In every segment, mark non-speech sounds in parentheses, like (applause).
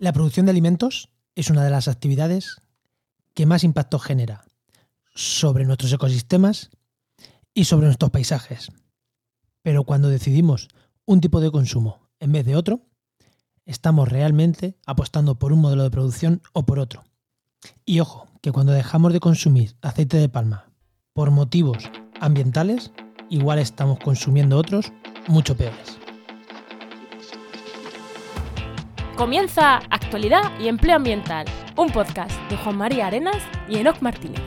La producción de alimentos es una de las actividades que más impacto genera sobre nuestros ecosistemas y sobre nuestros paisajes. Pero cuando decidimos un tipo de consumo en vez de otro, estamos realmente apostando por un modelo de producción o por otro. Y ojo, que cuando dejamos de consumir aceite de palma por motivos ambientales, igual estamos consumiendo otros mucho peores. Comienza Actualidad y Empleo Ambiental, un podcast de Juan María Arenas y Enoc Martínez.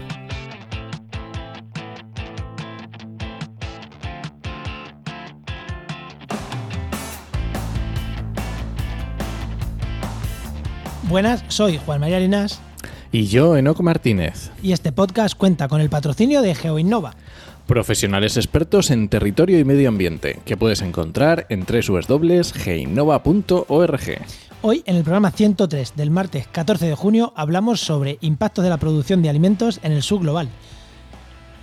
Buenas, soy Juan María Arenas Y yo, Enoc Martínez, y este podcast cuenta con el patrocinio de GeoInnova. profesionales expertos en territorio y medio ambiente, que puedes encontrar en www.geinova.org. Hoy, en el programa 103 del martes 14 de junio, hablamos sobre impactos de la producción de alimentos en el sur global.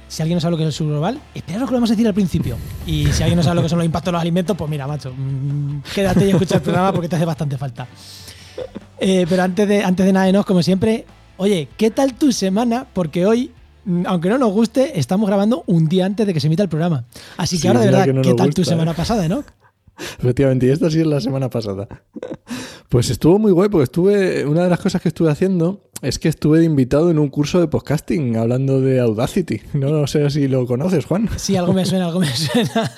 Si alguien no sabe lo que es el sur global, esperaros que lo vamos a decir al principio. Y si alguien no sabe lo que son los impactos de los alimentos, pues mira, macho, mm, quédate y escucha el programa porque te hace bastante falta. Eh, pero antes de, antes de nada, Enos, como siempre, oye, ¿qué tal tu semana? Porque hoy, mm, aunque no nos guste, estamos grabando un día antes de que se emita el programa. Así que Sí, ahora, de verdad, no ¿qué nos tal tu semana eh. pasada, Enoch? Efectivamente, y esta sí es la semana pasada. Pues estuvo muy guay, porque estuve. Una de las cosas que estuve haciendo es que estuve de invitado en un curso de podcasting hablando de Audacity. No sé si lo conoces, Juan. Sí, algo me suena, algo me suena.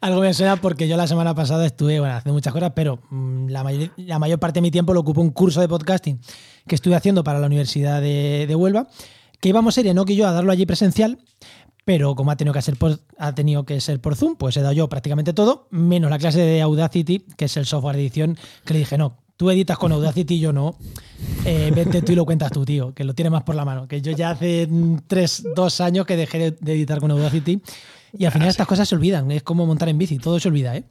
algo me suena porque yo la semana pasada estuve, bueno, haciendo muchas cosas, pero mm, la, mayor, parte de mi tiempo lo ocupó un curso de podcasting que estuve haciendo para la Universidad de, de Huelva, que íbamos a ir Enoch y yo a darlo allí presencial, pero como ha tenido, que ser por, ha tenido que ser por Zoom, pues he dado yo prácticamente todo, menos la clase de Audacity, que es el software de edición, que le dije, no, tú editas con Audacity, yo no. Eh, vete tú y lo cuentas tú, tío, que lo tienes más por la mano. Que yo ya hace tres, dos años que dejé de, editar con Audacity y al final estas cosas se olvidan. Es como montar en bici, todo se olvida, ¿eh?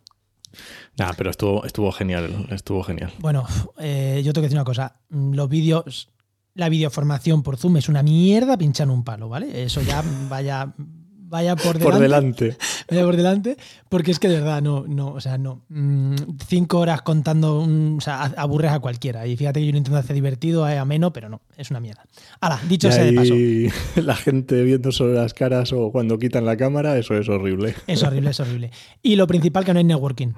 Nah, pero estuvo, estuvo genial, estuvo genial. Bueno, eh, yo tengo que decir una cosa. Mm, Los vídeos, la videoformación por Zoom es una mierda pinchar en un palo, ¿vale? Eso ya vaya, vaya por delante. Por delante. (laughs) Vaya por delante, porque es que de verdad no, no, o sea, no. Mm, Cinco horas contando, un- o sea, a- aburres a cualquiera. Y fíjate que yo lo intento hacer divertido, eh, ameno, pero no, es una mierda. Hala, dicho Y sea de paso. (laughs) la gente viendo solo las caras o cuando quitan la cámara, eso es horrible. Es horrible, es horrible. Y lo principal que no hay networking.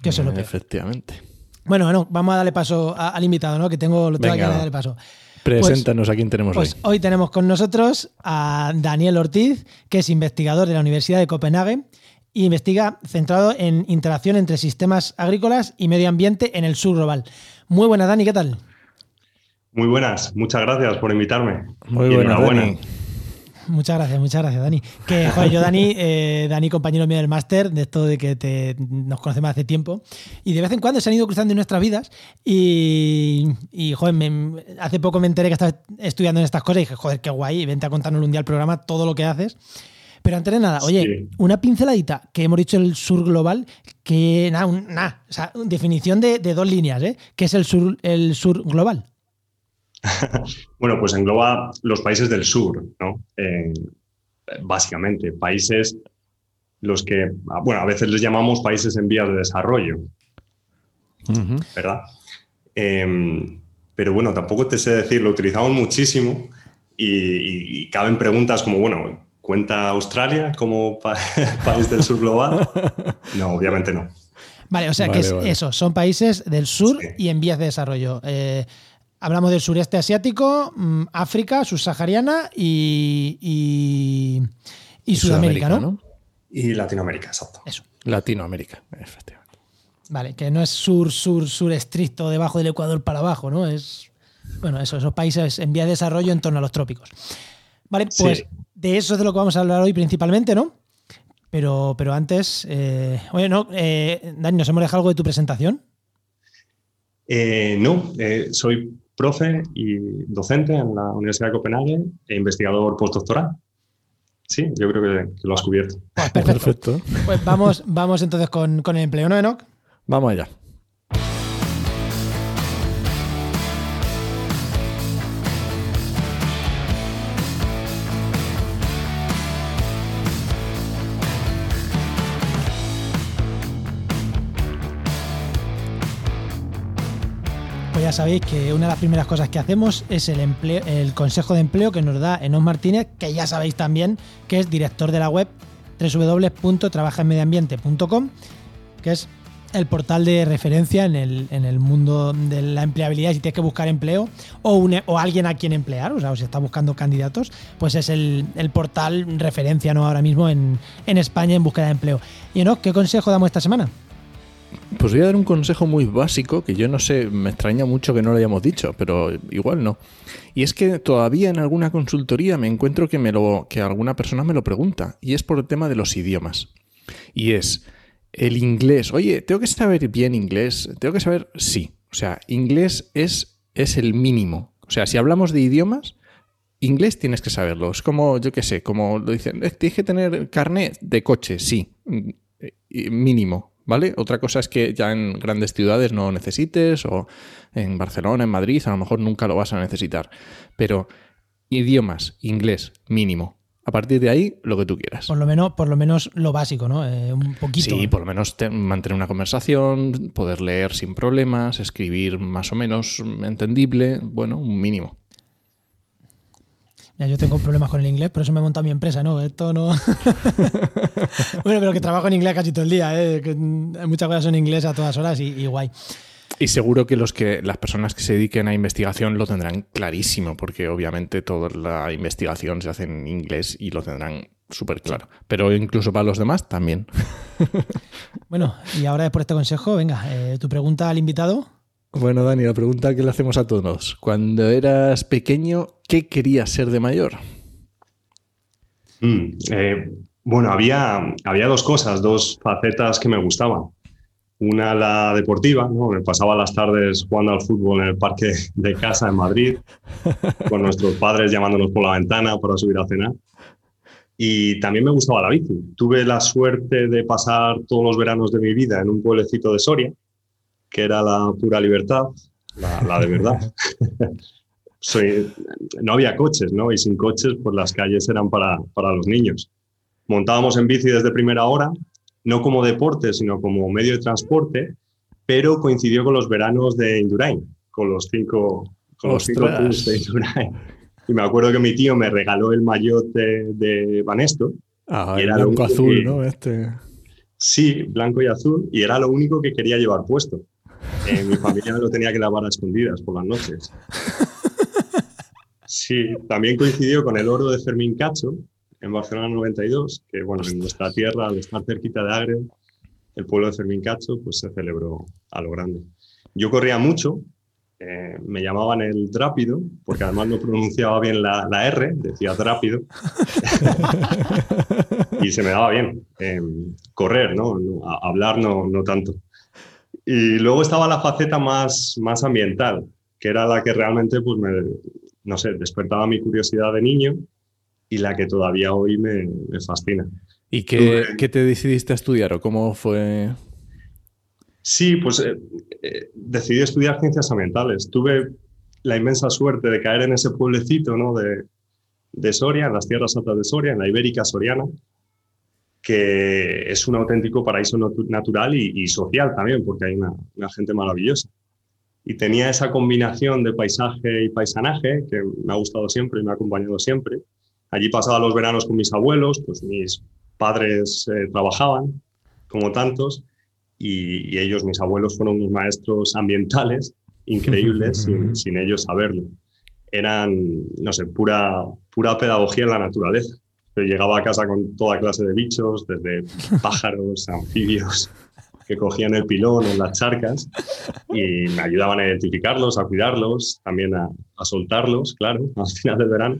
Que eso es lo peor. Efectivamente. Bueno, bueno, vamos a darle paso a- al invitado, ¿no? Que tengo, lo tengo que darle paso. Preséntanos a quién tenemos Pues hoy. hoy tenemos con nosotros a Daniel Ortiz, que es investigador de la Universidad de Copenhague y investiga centrado en interacción entre sistemas agrícolas y medio ambiente en el sur global. Muy buena, Dani, ¿qué tal? Muy buenas, muchas gracias por invitarme. Muy Y buena, enhorabuena. Dani. Muchas gracias, muchas gracias, Dani. Que, joder, yo, Dani, eh, Dani, compañero mío del máster, de esto de que te, nos conocemos hace tiempo, y de vez en cuando se han ido cruzando en nuestras vidas. Y, y, joder, me- hace poco me enteré que estabas estudiando en estas cosas y dije, joder, qué guay, vente a contarnos un día al programa todo lo que haces. Pero antes de nada, oye, Sí. una pinceladita que hemos dicho el sur global, que nada, nada, o sea, definición de, de dos líneas, ¿eh? Que es el sur, el sur global. (laughs) Bueno, pues engloba los países del sur, ¿no? Eh, básicamente, países los que, ah, bueno, a veces les llamamos países en vías de desarrollo. ¿verdad? Eh, pero bueno, tampoco te sé decir, lo utilizamos muchísimo y, y- y caben preguntas como, bueno, ¿cuenta Australia como pa- (laughs) país del sur global? No, obviamente no. Vale, o sea que es vale. eso, son países del sur Sí. y en vías de desarrollo. Eh, hablamos del sureste asiático, mm, África, subsahariana y, y, y Y Sudamérica, ¿no? ¿no? Y Latinoamérica, exacto. Eso. Latinoamérica, efectivamente. Vale, que no es sur, sur, sur estricto debajo del Ecuador para abajo, ¿no? Es, bueno, eso, esos países en vías de desarrollo en torno a los trópicos. Vale, Sí. pues de eso es de lo que vamos a hablar hoy principalmente, ¿no? Pero, pero antes, eh, oye, no, eh, Dani, ¿nos hemos dejado algo de tu presentación? Eh, no, eh, soy profe y docente en la Universidad de Copenhague e investigador postdoctoral. Sí, yo creo que, que lo has cubierto. Pues perfecto. Perfecto. Pues vamos, vamos entonces con, con el empleo, ¿no, Enoch? Vamos allá. Sabéis que una de las primeras cosas que hacemos es el, empleo, el consejo de empleo que nos da Enos Martínez, que ya sabéis también que es director de la web www.trabajaenmedioambiente.com, que es el portal de referencia en el, mundo de la empleabilidad si tienes que buscar empleo o, o alguien a quien emplear, o sea, o si está buscando candidatos, pues es el, portal referencia ¿no? ahora mismo en, en, España en búsqueda de empleo. Y no, ¿qué consejo damos esta semana? Pues voy a dar un consejo muy básico que yo no sé, me extraña mucho que no lo hayamos dicho, pero igual no. Y es que todavía en alguna consultoría me encuentro que, me lo, que alguna persona me lo pregunta, y es por el tema de los idiomas. Y es, el inglés. Oye, ¿tengo que saber bien inglés? ¿Tengo que saber? Sí. O sea, inglés es, es el mínimo. O sea, si hablamos de idiomas, inglés tienes que saberlo. Es como, yo qué sé, como lo dicen, tienes que tener carnet de coche, sí. Mínimo, ¿vale? Otra cosa es que ya en grandes ciudades no necesites, o en Barcelona, en Madrid, a lo mejor nunca lo vas a necesitar. Pero idiomas, inglés, mínimo. A partir de ahí, lo que tú quieras. Por lo menos, por lo, menos lo básico, ¿no? Eh, un poquito. Sí, por lo menos te, mantener una conversación, poder leer sin problemas, escribir más o menos entendible, bueno, un mínimo. Ya, yo tengo problemas con el inglés, por eso me he montado mi empresa, ¿no? Esto no. (laughs) bueno, pero que trabajo en inglés casi todo el día, ¿eh? Que muchas cosas son en inglés a todas horas y, y guay. Y seguro que, los que las personas que se dediquen a investigación lo tendrán clarísimo, porque obviamente toda la investigación se hace en inglés y lo tendrán súper claro. Pero incluso para los demás también. (laughs) bueno, y ahora por este consejo, venga, eh, tu pregunta al invitado. Bueno, Dani, la pregunta que le hacemos a todos. Cuando eras pequeño, ¿qué querías ser de mayor? Mm, eh, bueno, había, había dos cosas, dos facetas que me gustaban. Una la deportiva, me pasaba las tardes jugando al fútbol en el parque de casa en Madrid, con nuestros padres llamándonos por la ventana para subir a cenar. Y también me gustaba la bici. Tuve la suerte de pasar todos los veranos de mi vida en un pueblecito de Soria, que era la pura libertad, la, la de verdad. (laughs) Soy, no había coches, ¿no? Y sin coches, pues las calles eran para, para los niños. Montábamos en bici desde primera hora, no como deporte, sino como medio de transporte, pero coincidió con los veranos de Indurain, con los cinco, con los cinco de Indurain. Y me acuerdo que mi tío me regaló el maillot de, de Banesto. Ah, era blanco azul, que, ¿no? Este... Sí, blanco y azul, y era lo único que quería llevar puesto. Eh, mi familia lo tenía que lavar a escondidas por las noches. (laughs) Sí, también coincidió con el oro de Fermín Cacho, en Barcelona 92, que bueno, en nuestra tierra, al estar cerquita de Agre, el pueblo de Fermín Cacho, pues se celebró a lo grande. Yo corría mucho, eh, me llamaban el rápido, porque además no pronunciaba bien la, la R, decía rápido, (laughs) y se me daba bien eh, correr, ¿no? A, hablar no, no tanto. Y luego estaba la faceta más, más ambiental, que era la que realmente, pues me, no sé, despertaba mi curiosidad de niño y la que todavía hoy me, me fascina. ¿Y qué, ¿qué, te decidiste a estudiar o cómo fue? Sí, pues eh, eh, decidí estudiar ciencias ambientales. Tuve la inmensa suerte de caer en ese pueblecito ¿no? de, de Soria, en las tierras altas de Soria, en la Ibérica Soriana, que es un auténtico paraíso natural y, y social también, porque hay una, una, gente maravillosa. Y tenía esa combinación de paisaje y paisanaje que me ha gustado siempre y me ha acompañado siempre. Allí pasaba los veranos con mis abuelos, pues mis padres eh, trabajaban, como tantos, y, y, ellos, mis abuelos, fueron unos maestros ambientales increíbles (laughs) sin, sin, ellos saberlo. Eran, no sé, pura, pura pedagogía en la naturaleza. Llegaba a casa con toda clase de bichos, desde pájaros, anfibios, que cogían el pilón en las charcas y me ayudaban a identificarlos, a cuidarlos, también a, a soltarlos, claro, (laughs) al final del verano.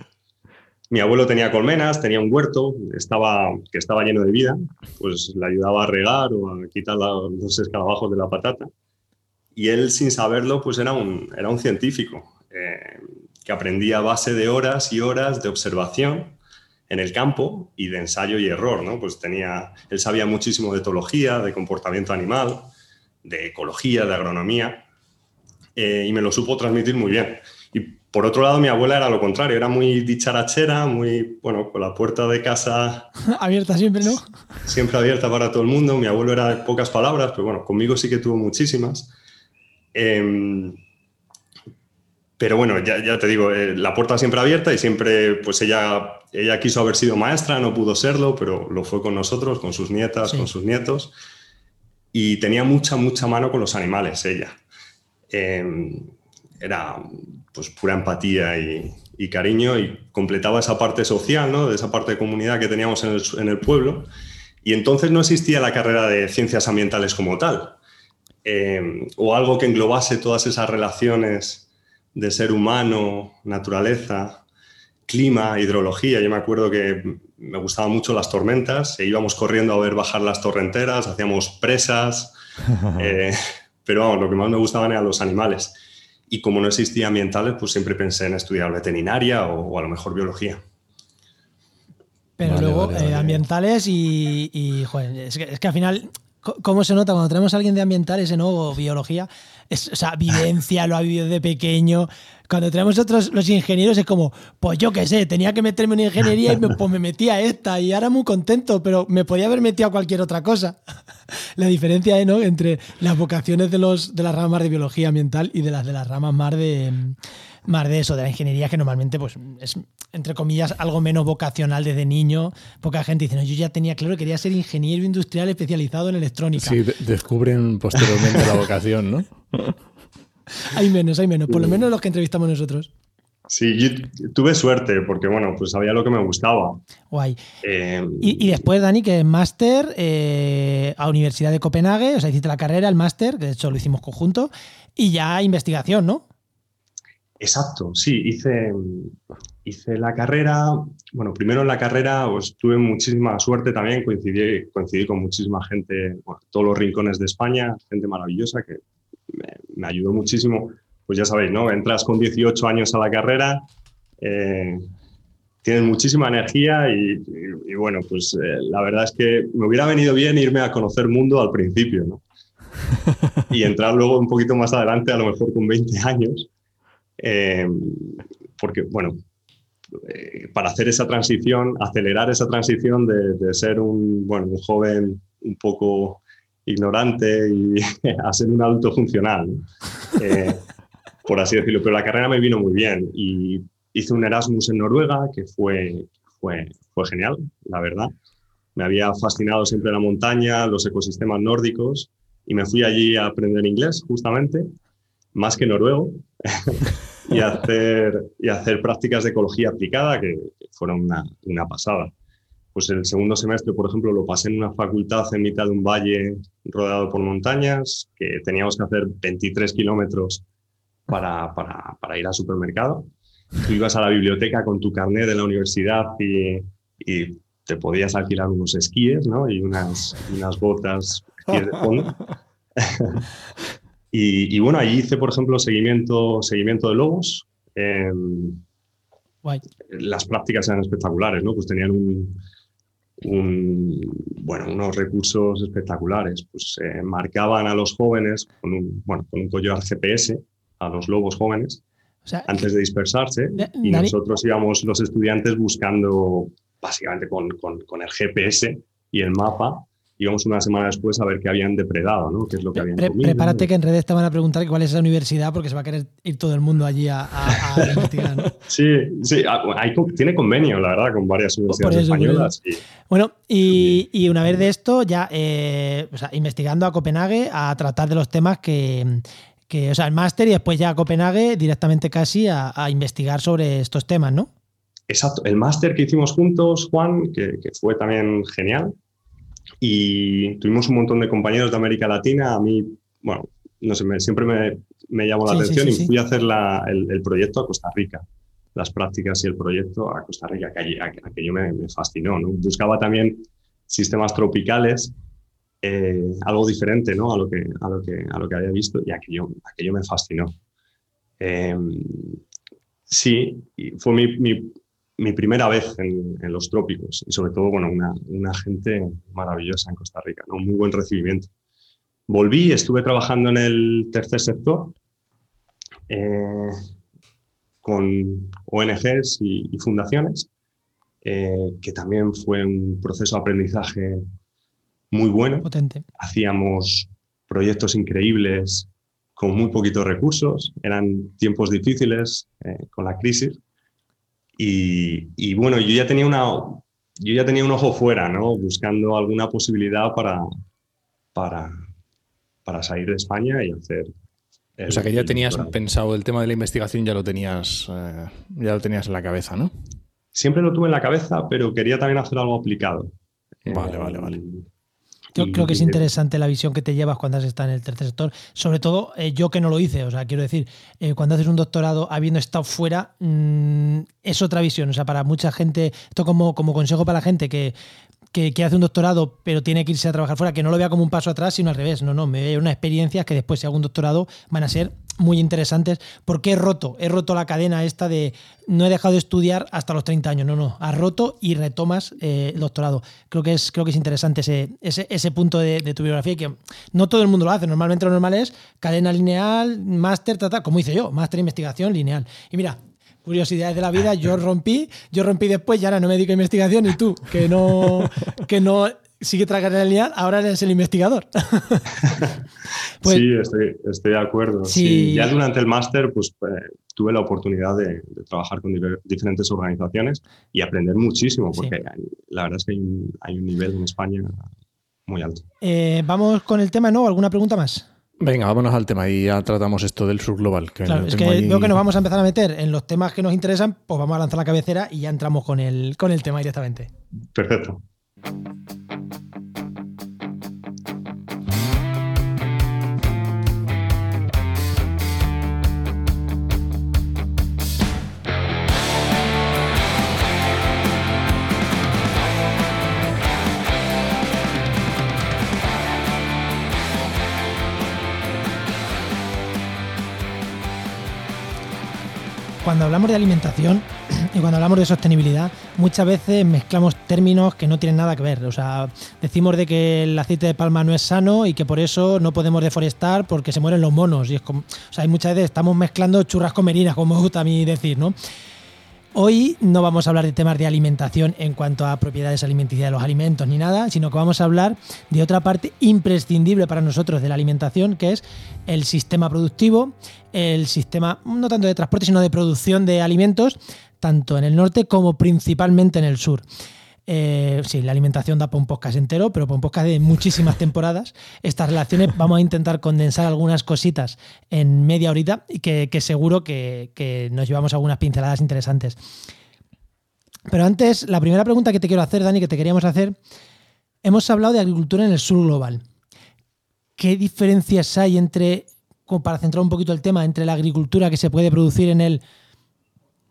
Mi abuelo tenía colmenas, tenía un huerto estaba, que estaba lleno de vida, pues le ayudaba a regar o a quitar los escarabajos de la patata. Y él, sin saberlo, pues era un, era un científico eh, que aprendía a base de horas y horas de observación en el campo y de ensayo y error. ¿no? Pues tenía, él sabía muchísimo de etología, de comportamiento animal, de ecología, de agronomía, eh, y me lo supo transmitir muy bien. Y por otro lado, mi abuela era lo contrario, era muy dicharachera, muy, bueno, con la puerta de casa... (laughs) abierta siempre, ¿no? Siempre abierta para todo el mundo. Mi abuelo era de pocas palabras, pero bueno, conmigo sí que tuvo muchísimas. Eh, pero bueno, ya, te digo, eh, la puerta siempre abierta y siempre, pues ella, ella quiso haber sido maestra, no pudo serlo, pero lo fue con nosotros, con sus nietas, con sus nietos. Y tenía mucha, mucha mano con los animales, ella. Em, era pues pura empatía y, cariño y completaba esa parte social, ¿no? de esa parte de comunidad que teníamos en el, en el pueblo. Y entonces no existía la carrera de ciencias ambientales como tal, em, o algo que englobase todas esas relaciones de ser humano, naturaleza, clima, hidrología. Yo me acuerdo que me gustaban mucho las tormentas e íbamos corriendo a ver bajar las torrenteras, hacíamos presas, (laughs) eh, pero vamos, lo que más me gustaban eran los animales. Y como no existía ambientales, pues siempre pensé en estudiar veterinaria o, a lo mejor biología. Pero luego eh, ambientales y, joder, es, que, es que al final ¿Cómo se nota cuando tenemos a alguien de ambientales o biología? Es, o sea, vivencia, lo ha vivido de pequeño. Cuando tenemos otros, los ingenieros, es como, pues yo qué sé, tenía que meterme en ingeniería y me, pues me a esta y ahora muy contento, pero me podía haber metido a cualquier otra cosa. (laughs) La diferencia ¿eh, ¿no? entre las vocaciones de, los, de las ramas de biología ambiental y de las de las ramas más de más de eso, de la ingeniería, que normalmente pues, es, entre comillas, algo menos vocacional desde niño. Poca gente dice, no, yo ya tenía claro que quería ser ingeniero industrial especializado en electrónica. Sí, descubren posteriormente la vocación, ¿no? (laughs) hay menos, hay menos, por lo menos los que entrevistamos nosotros. Sí, yo tuve suerte porque, bueno, pues sabía lo que me gustaba. Guay. Eh, y, después, Dani, que es máster eh, a Universidad de Copenhague, o sea, hiciste la carrera, el máster, de hecho lo hicimos conjunto, y ya investigación, ¿no? Exacto, sí, hice, hice la carrera, bueno, primero en la carrera pues, tuve muchísima suerte también, coincidí, coincidí con muchísima gente, bueno, todos los rincones de España, gente maravillosa que me, ayudó muchísimo. Pues ya sabéis, ¿no? Entras con 18 años a la carrera, eh, tienes muchísima energía y, bueno, pues eh, la verdad es que me hubiera venido bien irme a conocer mundo al principio, ¿no? (laughs) Y entrar luego un poquito más adelante, a lo mejor con 20 años eh, porque, bueno, eh, para hacer esa transición, acelerar esa transición de, ser un, bueno, un joven un poco ignorante y (laughs) a ser un adulto funcional, eh, por así decirlo. Pero la carrera me vino muy bien y hice un Erasmus en Noruega que fue, fue, fue genial, la verdad. Me había fascinado siempre la montaña, los ecosistemas nórdicos y me fui allí a aprender inglés justamente, más que noruego. (laughs) y, hacer, y hacer prácticas de ecología aplicada que fueron una, una pasada. Pues el segundo semestre, por ejemplo, lo pasé en una facultad en mitad de un valle rodeado por montañas, que teníamos que hacer 23 kilómetros para, para, para, ir al supermercado. Tú ibas a la biblioteca con tu carnet de la universidad y, y te podías alquilar unos esquíes ¿no? y unas, unas botas de fondo. (laughs) Y, bueno, allí hice, por ejemplo, seguimiento, seguimiento de lobos. Em, las prácticas eran espectaculares, ¿no? Pues tenían un, bueno, unos recursos espectaculares. Pues eh, marcaban a los jóvenes con un, bueno, con un collar GPS, a los lobos jóvenes, antes de dispersarse. y nosotros íbamos, los estudiantes, buscando básicamente con, con, con el GPS y el mapa íbamos una semana después a ver qué habían depredado, ¿no? ¿Qué es lo que habían comido, Prepárate que en redes te van a preguntar cuál es esa universidad porque se va a querer ir todo el mundo allí a, (laughs) investigar, ¿no? Sí, sí, tiene convenio, la verdad, con varias universidades españolas. Bueno, y, una vez de esto, ya eh, investigando a Copenhague a tratar de los temas que, que o sea, el máster y después ya a Copenhague directamente casi a, investigar sobre estos temas, ¿no? Exacto, el máster que hicimos juntos, Juan, que, que fue también genial, y tuvimos un montón de compañeros de América Latina. A mí, bueno, no sé, siempre me, me, llamó la atención y fui a hacer el, proyecto a Costa Rica, las prácticas y el proyecto a Costa Rica, que aquello me, me fascinó. ¿no? Buscaba también sistemas tropicales, eh, algo diferente ¿no? a, lo que, a, lo que, a lo que había visto y aquello, aquello me fascinó. Eh, sí, fue mi, mi, mi primera vez en, los trópicos y sobre todo, bueno, una, gente maravillosa en Costa Rica, un muy buen recibimiento. Volví, estuve trabajando en el tercer sector eh, con ONGs y, fundaciones, eh, que también fue un proceso de aprendizaje muy bueno. Potente. Hacíamos proyectos increíbles con muy poquitos recursos, eran tiempos difíciles eh, con la crisis. Y, bueno, yo ya tenía una, yo ya tenía un ojo fuera, ¿no? Buscando alguna posibilidad para, para, para salir de España y hacer. o sea que ya tenías pensado el tema de la investigación, ya lo tenías, eh, ya lo tenías en la cabeza, ¿no? Siempre lo tuve en la cabeza, pero quería también hacer algo aplicado. Vale, vale, vale. Yo creo que es interesante la visión que te llevas cuando has estado en el tercer sector, sobre todo eh, yo que no lo hice, o sea, quiero decir, eh, cuando haces un doctorado habiendo estado fuera, mm, es otra visión, o sea, para mucha gente, esto como, como consejo para la gente que que, hace un doctorado pero tiene que irse a trabajar fuera, que no lo vea como un paso atrás, sino al revés. No, no, me veo unas experiencias que después si hago un doctorado van a ser muy interesantes porque he roto, he roto la cadena esta de no he dejado de estudiar hasta los 30 años, no, no, has roto y retomas eh, el doctorado. Creo que es, creo que es interesante ese, ese, punto de, tu biografía que no todo el mundo lo hace, normalmente lo normal es cadena lineal, máster, como hice yo, máster investigación lineal. Y mira, curiosidades de la vida, (laughs) yo rompí, yo rompí después y ahora no me dedico a investigación y tú, que no, (laughs) que no sigue tragando el lineal, ahora eres el investigador. (laughs) Pues sí, estoy, de acuerdo. Sí. Ya durante el máster pues, eh, tuve la oportunidad de, trabajar con diferentes organizaciones y aprender muchísimo, porque la verdad es que hay un, nivel en España muy alto. Eh, vamos con el tema, ¿no? ¿Alguna pregunta más? Venga, vámonos al tema y ya tratamos esto del sur global. claro, es que veo que nos vamos a empezar a meter en los temas que nos interesan, pues vamos a lanzar la cabecera y ya entramos con el, con el tema directamente. Perfecto. Cuando hablamos de alimentación (clears throat) y cuando hablamos de sostenibilidad, muchas veces mezclamos términos que no tienen nada que ver. O sea, decimos de que el aceite de palma no es sano y que por eso no podemos deforestar porque se mueren los monos. Y es como, o sea, hay muchas veces estamos mezclando churras con merinas, como me gusta a mí decir, ¿no? Hoy no vamos a hablar de temas de alimentación en cuanto a propiedades alimenticias de los alimentos ni nada, sino que vamos a hablar de otra parte imprescindible para nosotros de la alimentación, que es el sistema productivo, el sistema no tanto de transporte, sino de producción de alimentos, tanto en el norte como principalmente en el sur. Eh, sí, la alimentación da para un podcast entero, pero para un podcast de muchísimas temporadas. Estas relaciones vamos a intentar condensar algunas cositas en media horita y que, seguro que, nos llevamos algunas pinceladas interesantes. Pero antes, la primera pregunta que te quiero hacer, Dani, que te queríamos hacer, hemos hablado de agricultura en el sur global. ¿Qué diferencias hay entre, para centrar un poquito el tema, entre la agricultura que se puede producir en el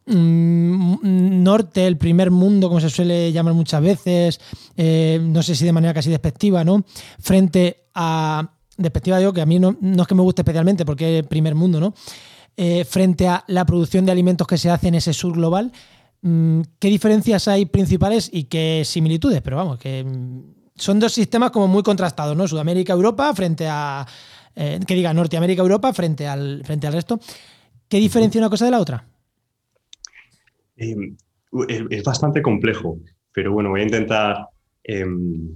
norte, el primer mundo, como se suele llamar muchas veces, eh, no sé si de manera casi despectiva, ¿no? Frente a. Despectiva digo que a mí no, es que me guste especialmente porque es primer mundo, ¿no? Eh, frente a la producción de alimentos que se hace en ese sur global, mm, ¿qué diferencias hay principales y qué similitudes? Pero vamos, que mm, son dos sistemas como muy contrastados, ¿no? Sudamérica, Europa, frente a. Eh, que diga Norteamérica, Europa, frente al, frente al resto. ¿Qué diferencia una cosa de la otra? Em, es bastante complejo, pero bueno, voy a intentar, em,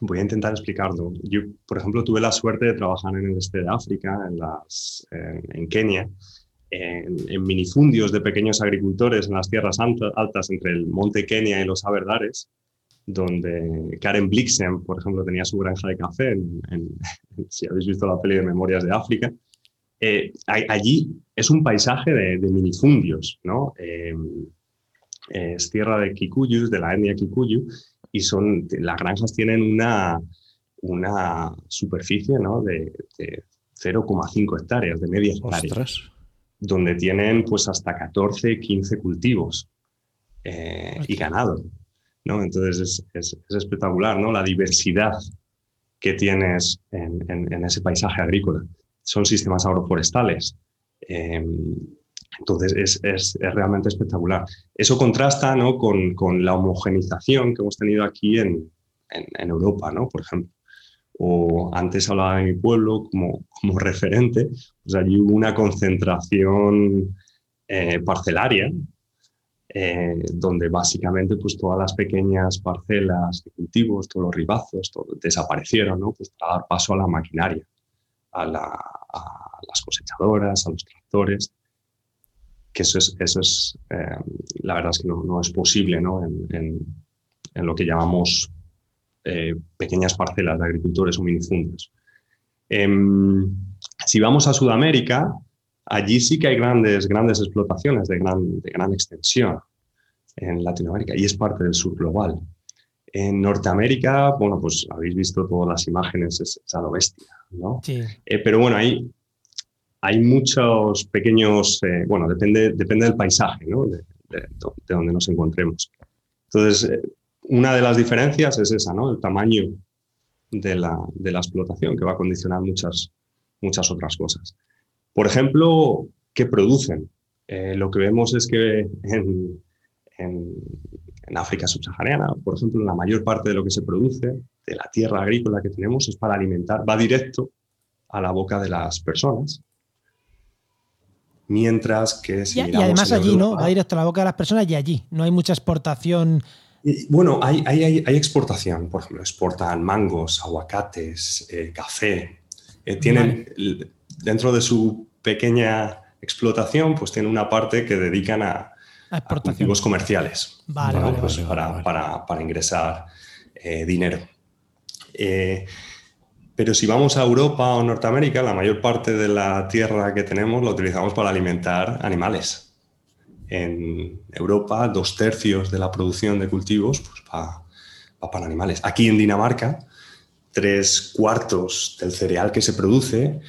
voy a intentar explicarlo. Yo, por ejemplo, tuve la suerte de trabajar en el este de África, en Kenia, en, minifundios de pequeños agricultores en las tierras altas entre el monte Kenia y los Aberdares, donde Karen Blixen, por ejemplo, tenía su granja de café, (laughs) si habéis visto la peli de Memorias de África. Eh, allí es un paisaje de, minifundios, ¿no? Em, es tierra de Kikuyus, de la etnia Kikuyu, y son, las granjas tienen una, una superficie ¿no? de, 0,5 hectáreas, de media hectárea, donde tienen pues hasta 14, 15 cultivos eh, y ganado. ¿no? Entonces es, espectacular ¿no? la diversidad que tienes en ese paisaje agrícola son sistemas agroforestales. Em, entonces es, realmente espectacular. Eso contrasta ¿no? con, la homogenización que hemos tenido aquí en, Europa, ¿no? por ejemplo. O antes hablaba de mi pueblo como, como (laughs) referente, pues allí hubo una concentración eh, parcelaria, eh, donde básicamente pues, todas las pequeñas parcelas de cultivos, todos los ribazos, desaparecieron, ¿no? pues para dar paso a la maquinaria a, las cosechadoras, a los tractores, que eso es, eso es eh, la verdad es que no, es posible ¿no? En, lo que llamamos eh, pequeñas parcelas de agricultores o minifundos. Em, si vamos a Sudamérica, allí sí que hay grandes, grandes explotaciones de gran, de gran extensión en Latinoamérica y es parte del sur global. En Norteamérica, bueno, pues habéis visto todas las imágenes, es, a lo bestia, ¿no? Sí. Eh, pero bueno, hay, hay muchos pequeños, eh, bueno, depende, depende del paisaje, ¿no? De, donde nos encontremos. Entonces, eh, una de las diferencias es esa, ¿no? El tamaño de la, de la explotación, que va a condicionar muchas, muchas otras cosas. Por ejemplo, ¿qué producen? lo que vemos es que en, en, África subsahariana, por ejemplo, la mayor parte de lo que se produce, de la tierra agrícola que tenemos, es para alimentar, va directo a la boca de las personas. Mientras que si y, y además allí, ¿no? Va directo a la boca de las personas y allí. No hay mucha exportación. bueno, hay, hay, hay, exportación. Por ejemplo, exportan mangos, aguacates, eh, café. Eh, tienen, dentro de su pequeña explotación, pues tienen una parte que dedican a, a comerciales pues para, ingresar eh, dinero. Eh, pero si vamos a Europa o Norteamérica, la mayor parte de la tierra que tenemos la utilizamos para alimentar animales. En Europa, dos tercios de la producción de cultivos pues, va, va para animales. Aquí en Dinamarca, tres cuartos del cereal que se produce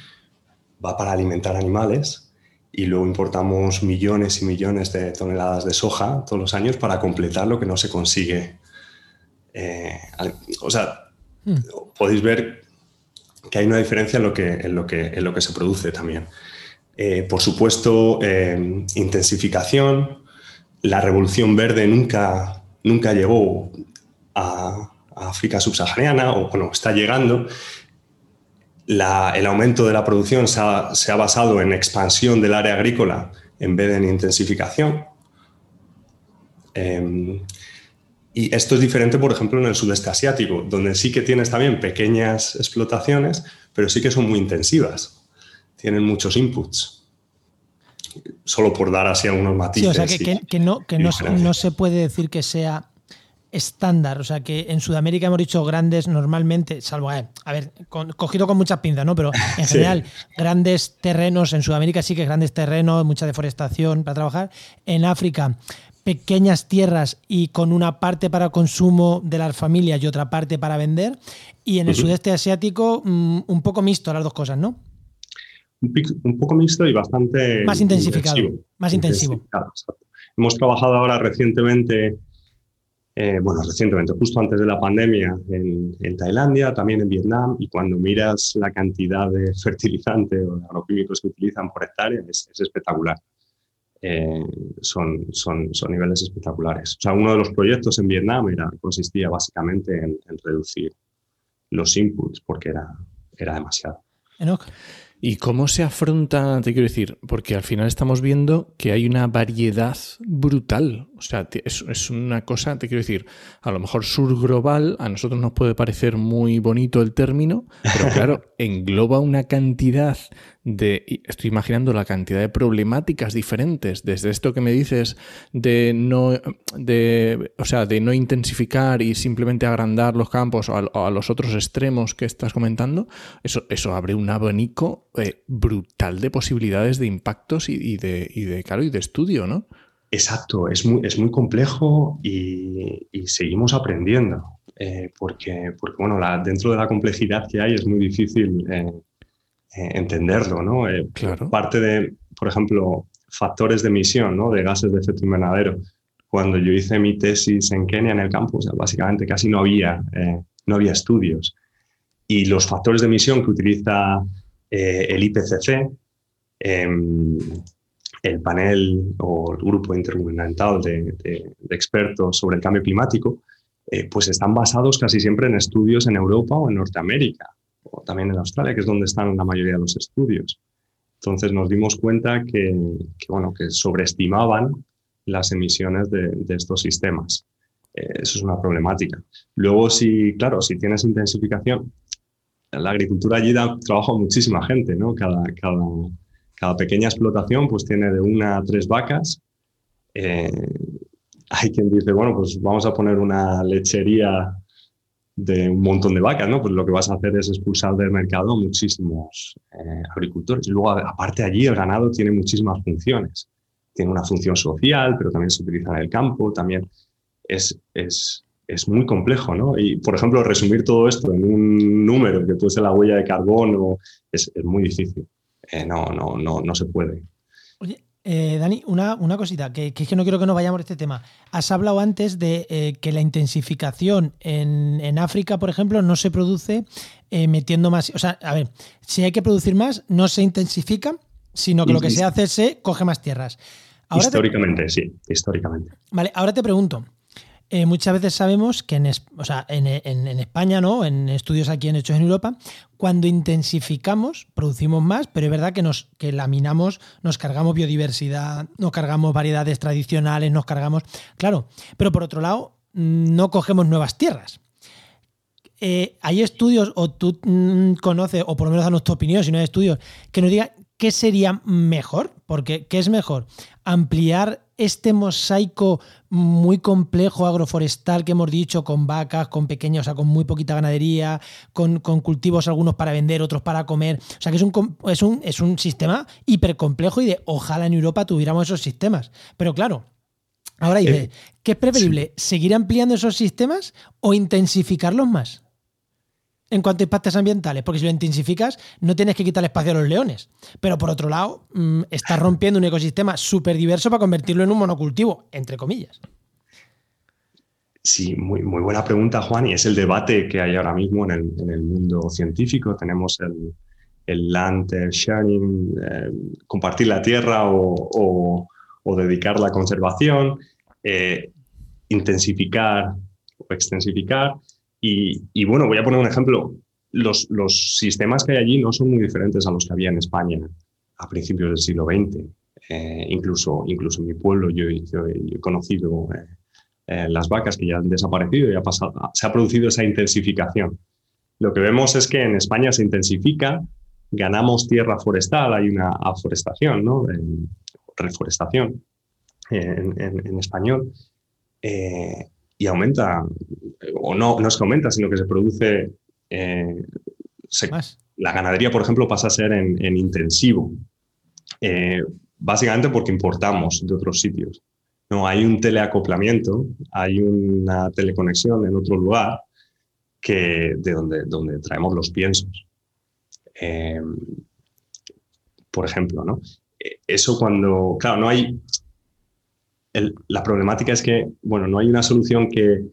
va para alimentar animales y luego importamos millones y millones de toneladas de soja todos los años para completar lo que no se consigue. Eh, o sea, hmm. podéis ver que hay una diferencia en lo que, en lo que, en lo que se produce también. Eh, por supuesto, eh, intensificación. La revolución verde nunca, nunca llegó a, a África subsahariana, o bueno, está llegando, el aumento de la producción se ha, basado en expansión del área agrícola en vez de en intensificación. Em, y esto es diferente, por ejemplo, en el sudeste asiático, donde sí que tienes también pequeñas explotaciones, pero sí que son muy intensivas. Tienen muchos inputs. Solo por dar así algunos matices. Sí, o sea, que, no, que no se puede decir que sea estándar. O sea, que en Sudamérica hemos dicho grandes normalmente, salvo, a ver, cogido con muchas pinzas, ¿no? Pero en (laughs) general, grandes terrenos, en Sudamérica sí que grandes terrenos, mucha deforestación para trabajar. En África, pequeñas tierras y con una parte para consumo de las familias y otra parte para vender. Y en el sudeste asiático, mm, un poco mixto las dos cosas, ¿no? Un, poco mixto y bastante... Más intensificado. Más intensivo. Hemos trabajado ahora recientemente eh, bueno, recientemente, justo antes de la pandemia, en, Tailandia, también en Vietnam, y cuando miras la cantidad de (laughs) fertilizantes o de agroquímicos que utilizan por hectárea, es, espectacular. Eh, son, son, son, niveles espectaculares. O sea, uno de los proyectos en Vietnam era, consistía básicamente en, reducir los inputs porque era, era demasiado. ¿Y cómo se afronta, te quiero decir, porque al final estamos viendo que hay una variedad brutal. O sea, es, es, una cosa, te quiero decir, a lo mejor sur global, a nosotros nos puede parecer muy bonito el término, pero (laughs) claro, engloba una cantidad de, estoy imaginando la cantidad de problemáticas diferentes, desde esto que me dices de no, de, o sea, de no intensificar y simplemente agrandar los campos o a, los otros extremos que estás comentando, eso, eso abre un abanico eh, brutal de posibilidades de impactos y, de, y de, claro, y de estudio, ¿no? Exacto, es muy, es muy complejo y, seguimos aprendiendo. Eh, porque, porque, bueno, dentro de la complejidad que hay es muy difícil eh, entenderlo, ¿no? Eh, parte de, por ejemplo, factores de emisión, ¿no? De gases de efecto invernadero. Cuando yo hice mi tesis en Kenia, en el campus, básicamente casi no había, no había estudios. Y los factores de emisión que utiliza el IPCC, em, el panel o el grupo intergubernamental de, expertos sobre el cambio climático, pues están basados casi siempre en estudios en Europa o en Norteamérica o también en Australia, que es donde están la mayoría de los estudios. Entonces nos dimos cuenta que, bueno, que sobreestimaban las emisiones de, estos sistemas. Eh, eso es una problemática. Luego, si, claro, si tienes intensificación, la agricultura allí da trabajo a muchísima gente, ¿no? Cada, cada, pequeña explotación pues tiene de una a tres vacas. Eh, hay quien dice, bueno, pues vamos a poner una lechería de un montón de vacas, ¿no? Pues lo que vas a hacer es expulsar del mercado muchísimos eh, agricultores. Y luego, aparte allí, el ganado tiene muchísimas funciones. Tiene una función social, pero también se utiliza en el campo, también es, es, es muy complejo, ¿no? Y, por ejemplo, resumir todo esto en un número que puede ser la huella de carbono es, es muy difícil. Eh, no, no, no, no se puede. Oye, eh, Dani, una, una cosita, que, que, es que no quiero que nos vayamos a este tema. Has hablado antes de eh, que la intensificación en, en, África, por ejemplo, no se produce metiendo más. O sea, a ver, si hay que producir más, no se intensifica, sino que lo que se hace es se coge más tierras. Ahora históricamente, te... sí, históricamente. Vale, ahora te pregunto, eh, muchas veces sabemos que en, o sea, en, en, España, ¿no? en estudios aquí en hechos en Europa, cuando intensificamos, producimos más, pero es verdad que nos que laminamos, nos cargamos biodiversidad, nos cargamos variedades tradicionales, nos cargamos. Claro, pero por otro lado, no cogemos nuevas tierras. Eh, ¿Hay estudios, o tú mmm, conoces, o por lo menos danos tu opinión, si no hay estudios, que nos digan qué sería mejor? Porque, ¿qué es mejor? ¿Ampliar este mosaico muy complejo agroforestal que hemos dicho, con vacas, con pequeñas, o sea, con muy poquita ganadería, con, con cultivos algunos para vender, otros para comer. O sea, que es un, es un, es un sistema hipercomplejo y de ojalá en Europa tuviéramos esos sistemas. Pero claro, ahora dice, eh, ¿qué es preferible? Sí. ¿Seguir ampliando esos sistemas o intensificarlos más? En cuanto a impactos ambientales, porque si lo intensificas no tienes que quitar espacio a los leones. Pero por otro lado, mmm, estás rompiendo un ecosistema súper diverso para convertirlo en un monocultivo, entre comillas. Sí, muy, buena pregunta, Juan, y es el debate que hay ahora mismo en el, mundo científico. Tenemos el, land sharing, eh, compartir la tierra o, o, o dedicarla a conservación, eh, intensificar o extensificar. Y, bueno, voy a poner un ejemplo. Los, sistemas que hay allí no son muy diferentes a los que había en España a principios del siglo XX. Eh, incluso, incluso en mi pueblo yo, he conocido eh, eh, las vacas que ya han desaparecido y se ha producido esa intensificación. Lo que vemos es que en España se intensifica, ganamos tierra forestal, hay una aforestación, ¿no? reforestación en español y aumenta, o no, no es que aumenta, sino que se produce, eh, se, la ganadería, por ejemplo, pasa a ser en, en intensivo, eh, básicamente porque importamos de otros sitios. No, hay un teleacoplamiento, hay una teleconexión en otro lugar que, de donde, donde traemos los piensos. Eh, por ejemplo, ¿no? Eso cuando, claro, no hay, el, la problemática es que, bueno, no hay una solución que,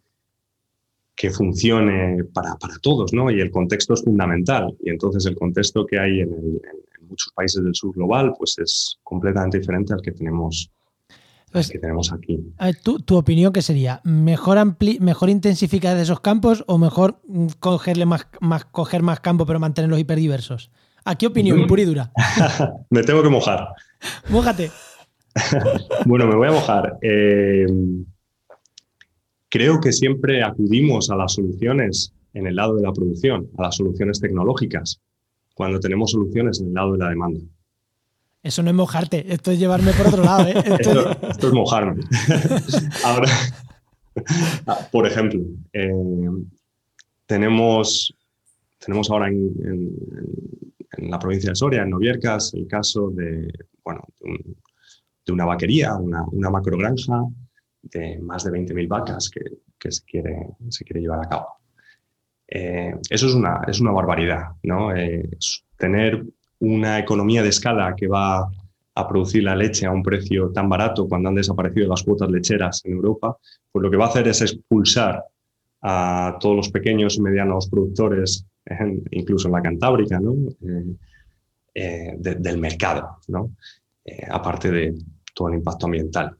que funcione para, para, todos, ¿no? Y el contexto es fundamental. Y entonces el contexto que hay en, el, en muchos países del sur global, pues es completamente diferente al que tenemos, pues, que tenemos aquí. ¿tu, ¿Tu, opinión qué sería? ¿Mejor, ampli mejor intensificar esos campos o mejor cogerle más, más, coger más campo pero mantenerlos hiperdiversos? ¿A qué opinión, pura y dura? (laughs) Me tengo que mojar. Mójate. (laughs) bueno, me voy a mojar. Eh, creo que siempre acudimos a las soluciones en el lado de la producción, a las soluciones tecnológicas, cuando tenemos soluciones en el lado de la demanda. Eso no es mojarte, esto es llevarme por otro lado. ¿eh? Esto, (laughs) esto, esto, es mojarme. (laughs) ahora, por ejemplo, eh, tenemos, tenemos ahora en, en, en, la provincia de Soria, en Noviercas, el caso de, bueno, un, de una vaquería, una, una macrogranja de más de 20.000 vacas que, se, quiere, llevar a cabo. Eh, eso es una, es una barbaridad, ¿no? Tener una economía de escala que va a producir la leche a un precio tan barato cuando han desaparecido las cuotas lecheras en Europa, pues lo que va a hacer es expulsar a todos los pequeños y medianos productores, incluso en la Cantábrica, ¿no? Eh, eh de, del mercado, ¿no? Aparte de, todo el impacto ambiental.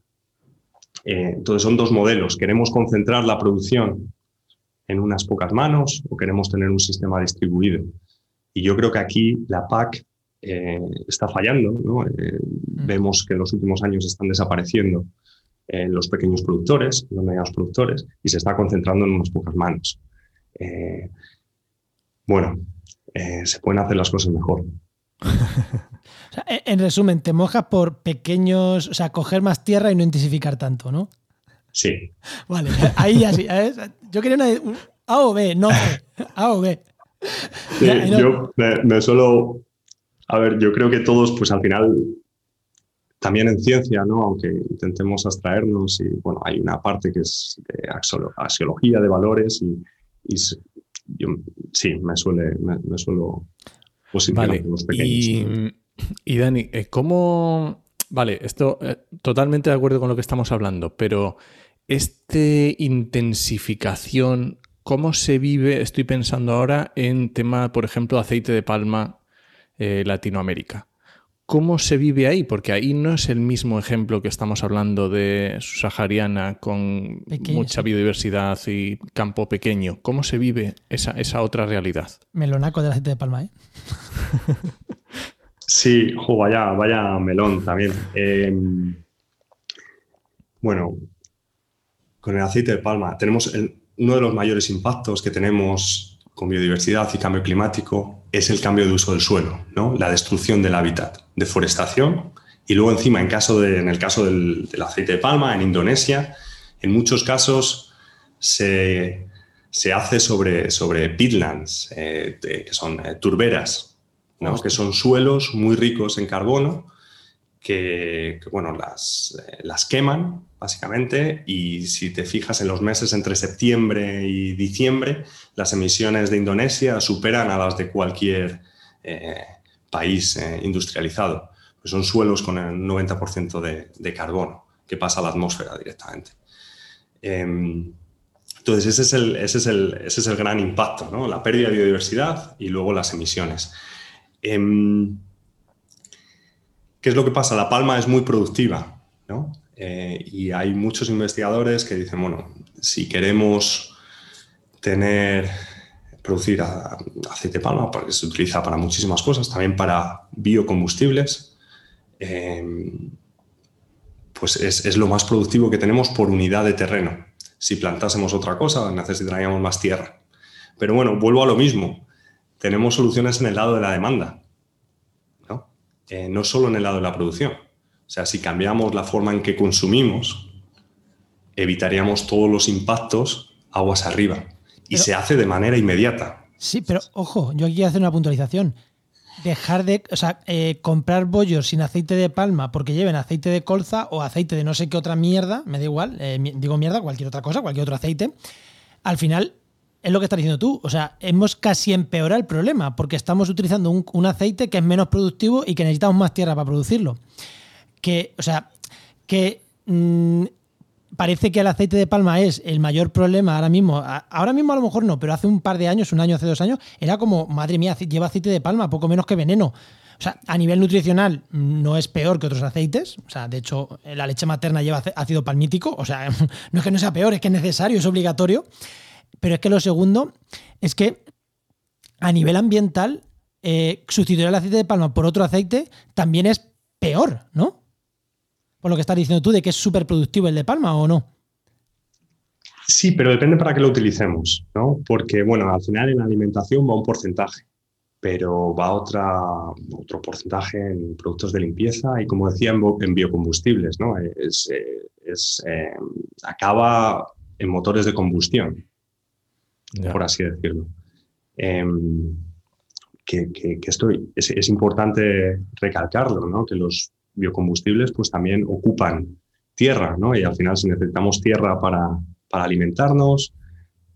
Eh, entonces son dos modelos. Queremos concentrar la producción en unas pocas manos o queremos tener un sistema distribuido. Y yo creo que aquí la PAC eh, está fallando. ¿no? Eh, vemos que en los últimos años están desapareciendo los pequeños productores, los medianos productores, y se está concentrando en unas pocas manos. Bueno, se pueden hacer las cosas mejor. (laughs) en resumen, te mojas por pequeños, o sea, coger más tierra y no intensificar tanto, ¿no? Sí. (laughs) Vale, ahí ya sí. Yo quería una, A o B, no A o B. Yo me, suelo. A ver, yo creo que todos, pues al final, también en ciencia, ¿no? Aunque intentemos abstraernos, y bueno, hay una parte que es de axiología de valores y, yo, sí, me suele, me, suelo vale. los pequeños. Y, Dani, eh, ¿cómo. Vale, esto eh, totalmente de acuerdo con lo que estamos hablando, pero este intensificación ¿Cómo se vive? Estoy pensando ahora en tema, por ejemplo, aceite de palma eh, Latinoamérica. ¿Cómo se vive ahí? Porque ahí no es el mismo ejemplo que estamos hablando de sahariana con mucha biodiversidad y campo pequeño. ¿Cómo se vive esa, esa otra realidad? Melonaco del aceite de palma, ¿eh? (laughs) sí, vaya, vaya melón también. Em, bueno, con el aceite de palma tenemos el, uno de los mayores impactos que tenemos con biodiversidad y cambio climático es el cambio de uso del suelo, ¿no? la destrucción del hábitat, deforestación y luego encima en, caso de, en el caso del, aceite de palma en Indonesia, en muchos casos se, hace sobre, sobre peatlands, eh, que son eh, turberas, ¿no? que son suelos muy ricos en carbono que, bueno, las, eh, las queman básicamente y si te fijas en los meses entre septiembre y diciembre, las emisiones de Indonesia superan a las de cualquier eh, país eh, industrializado. Pues son suelos con el 90% de, carbono que pasa a la atmósfera directamente. Em, entonces, ese es, el, ese, es el, ese es el gran impacto, ¿no? la pérdida de biodiversidad y luego las emisiones. Em, ¿Qué es lo que pasa? La palma es muy productiva, ¿no? Eh, y hay muchos investigadores que dicen, bueno, si queremos tener, producir aceite de palma, porque se utiliza para muchísimas cosas, también para biocombustibles, eh, pues es, es, lo más productivo que tenemos por unidad de terreno. Si plantásemos otra cosa, necesitaríamos más tierra. Pero bueno, vuelvo a lo mismo. Tenemos soluciones en el lado de la demanda. Eh, no solo en el lado de la producción. O sea, si cambiamos la forma en que consumimos, evitaríamos todos los impactos aguas arriba. Y se hace de manera inmediata. Sí, pero ojo, yo aquí quiero hacer una puntualización. Dejar de, o sea, eh, comprar bollos sin aceite de palma porque lleven aceite de colza o aceite de no sé qué otra mierda, me da igual, eh, digo mierda, cualquier otra cosa, cualquier otro aceite. Al final es lo que estás diciendo tú. O sea, hemos casi empeorado el problema porque estamos utilizando un, aceite que es menos productivo y que necesitamos más tierra para producirlo. Que, o sea, que mm, parece que el aceite de palma es el mayor problema ahora mismo. Ahora mismo a lo mejor no, pero hace un par de años, un año, hace dos años, era como, madre mía, lleva aceite de palma, poco menos que veneno. O sea, a nivel nutricional no es peor que otros aceites. O sea, de hecho, la leche materna lleva ácido palmítico. O sea, (laughs) no es que no sea peor, es que es necesario, es obligatorio. Pero es que lo segundo es que a nivel ambiental, eh, sustituir el aceite de palma por otro aceite también es peor, ¿no? Por lo que estás diciendo tú de que es súper productivo el de palma o no. Sí, pero depende para qué lo utilicemos, ¿no? Porque, bueno, al final en la alimentación va un porcentaje, pero va otra, otro porcentaje en productos de limpieza y, como decía, en, biocombustibles, ¿no? Es, eh, acaba en motores de combustión por así decirlo. Em, que, esto es, importante recalcarlo, ¿no? que los biocombustibles pues, también ocupan tierra, ¿no? y al final si necesitamos tierra para, para alimentarnos,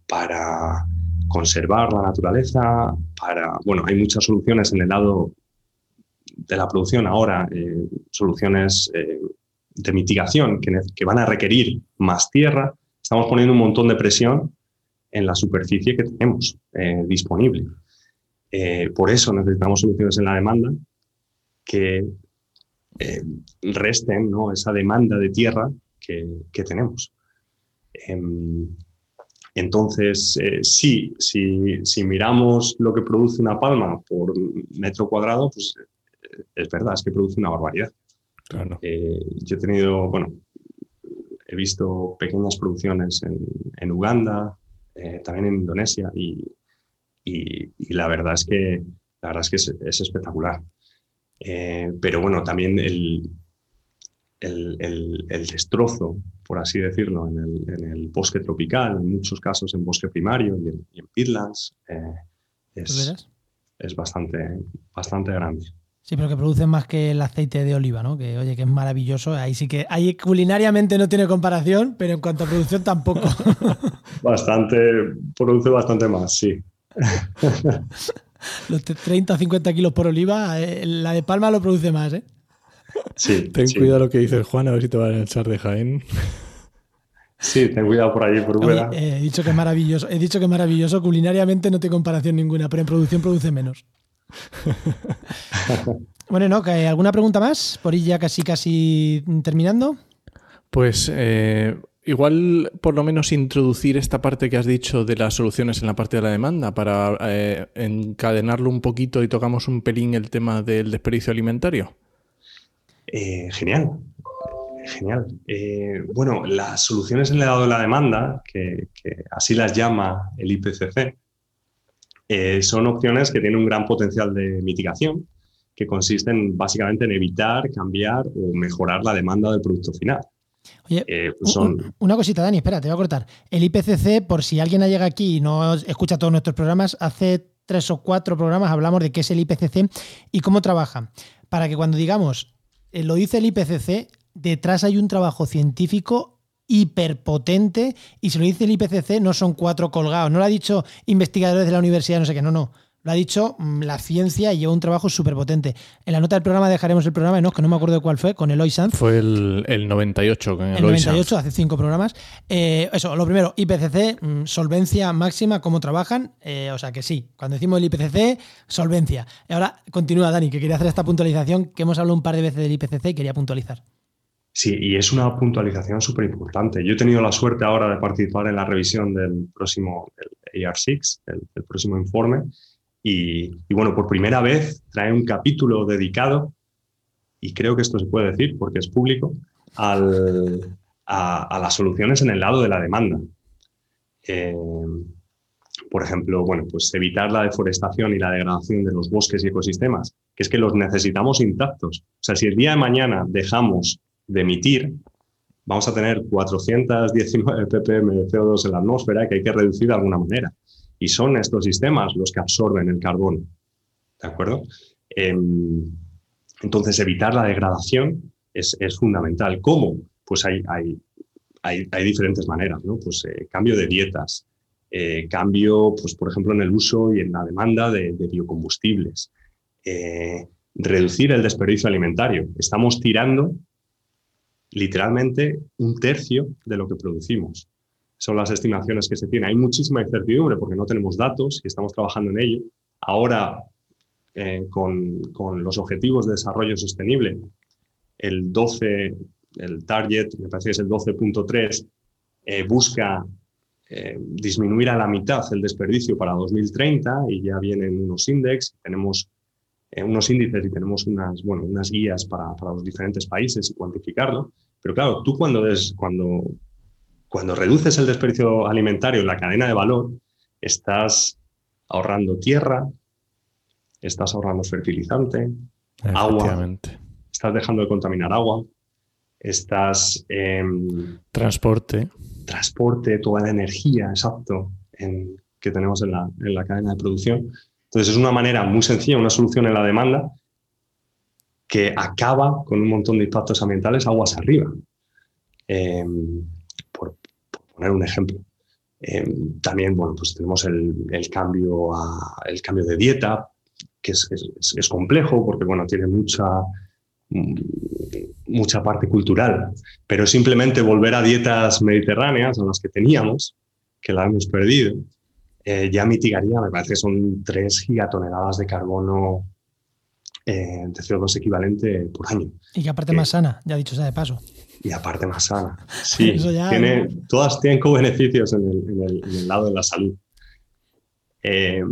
para conservar la naturaleza, para, bueno, hay muchas soluciones en el lado de la producción ahora, eh, soluciones eh, de mitigación que, van a requerir más tierra. Estamos poniendo un montón de presión en la superficie que tenemos eh, disponible. Por eso necesitamos soluciones en la demanda que eh, resten esa demanda de tierra que, tenemos. Em, entonces, sí, si, miramos lo que produce una palma por metro cuadrado, pues es verdad, es que produce una barbaridad. Claro. yo he tenido, bueno, he visto pequeñas producciones en, en Uganda, eh, también en Indonesia y, y, la verdad es que La verdad es que es, espectacular. Eh, pero bueno, también el, el, destrozo, por así decirlo, en el, bosque tropical, en muchos casos en bosque primario y en, y peatlands, eh, es, es bastante, bastante grande. Sí, pero que produce más que el aceite de oliva, ¿no? Que oye, que es maravilloso. Ahí sí que, ahí culinariamente no tiene comparación, pero en cuanto a producción tampoco. (laughs) bastante, produce bastante más, sí. (laughs) Los 30 o 50 kilos por oliva, eh, la de Palma lo produce más, ¿eh? Sí. Ten cuidado lo que dice Juan, a ver si te va a echar de Jaén. Sí, ten cuidado por allí, por Oye, he dicho que es maravilloso. He dicho que es maravilloso. Culinariamente no tiene comparación ninguna, pero en producción produce menos. (laughs) bueno, ¿no? ¿Alguna pregunta más? Por ahí ya casi, casi terminando. Pues eh, igual por lo menos introducir esta parte que has dicho de las soluciones en la parte de la demanda para eh, encadenarlo un poquito y tocamos un pelín el tema del desperdicio alimentario. Eh, genial, genial. bueno, las soluciones en el lado de la demanda, que así las llama el IPCC, eh, son opciones que tienen un gran potencial de mitigación, que consisten básicamente en evitar, cambiar o mejorar la demanda del producto final. Oye, eh, pues una cosita, Dani, espera, te voy a cortar. El IPCC, por si alguien ha llegado aquí y no escucha todos nuestros programas, hace tres o cuatro programas hablamos de qué es el IPCC y cómo trabaja. Para que cuando digamos, eh, lo dice el IPCC, detrás hay un trabajo científico hiperpotente y si lo dice el IPCC no son cuatro colgados, no lo ha dicho investigadores de la universidad, no sé qué, no, no. Lo ha dicho mm, la ciencia y lleva un trabajo súper potente. En la nota del programa dejaremos el programa, ¿no? que no me acuerdo de cuál fue, con Eloy Sanz. Fue el, el 98 con El 98, hace cinco programas. Eh, eso, lo primero, IPCC, mm, solvencia máxima, cómo trabajan. Eh, o sea que sí, cuando decimos el IPCC, solvencia. Y ahora continúa Dani, que quería hacer esta puntualización, que hemos hablado un par de veces del IPCC y quería puntualizar. Sí, y es una puntualización súper importante. Yo he tenido la suerte ahora de participar en la revisión del próximo AR6, el, próximo informe, y, bueno, por primera vez trae un capítulo dedicado, y creo que esto se puede decir porque es público, a, las soluciones en el lado de la demanda. Eh, por emiemplo, bueno, pues evitar la deforestación y la degradación de los bosques y ecosistemas, que es que los necesitamos intactos. O sea, si el día de mañana dejamos de emitir, vamos a tener 419 ppm de CO2 en la atmósfera que hay que reducir de alguna manera. Y son estos sistemas los que absorben el carbono. ¿De acuerdo? Em, entonces, evitar la degradación es, fundamental. ¿Cómo? Pues hay, hay, hay, diferentes maneras, ¿no? Pues eh, cambio de dietas, eh, cambio, pues, por ejemplo, en el uso y en la demanda de, biocombustibles, eh, reducir el desperdicio alimentario. Estamos tirando literalmente un tercio de lo que producimos. Son las estimaciones que se tienen. Hay muchísima incertidumbre porque no tenemos datos y estamos trabajando en ello. Ahora, eh, con, los objetivos de desarrollo sostenible, el 12, el target, me parece que es el 12.3, eh, busca eh, disminuir a la mitad el desperdicio para 2030 y ya vienen unos índices, tenemos unos índices y tenemos unas, bueno, unas guías para, para, los diferentes países y cuantificarlo. Pero claro, tú cuando, cuando, cuando reduces el desperdicio alimentario en la cadena de valor, estás ahorrando tierra, estás ahorrando fertilizante, agua, estás dejando de contaminar agua, estás... transporte. Transporte, toda la energía, exacto, en, que tenemos en la, en la cadena de producción. Entonces es una manera muy sencilla, una solución en la demanda que acaba con un montón de impactos ambientales aguas arriba. Em, poner un ejemplo. Em, también, bueno, pues tenemos el, cambio, el cambio de dieta, que es, es, complejo porque, bueno, tiene mucha, mucha parte cultural, pero simplemente volver a dietas mediterráneas, a las que teníamos, que la hemos perdido, eh, ya mitigaría, me parece que son 3 gigatoneladas de carbono eh, de CO2 equivalente por año. Y que aparte más sana, ya dicho sea de paso. Y aparte más sana. Sí, tiene, todas tienen co-beneficios en el, lado de la salud. Eh,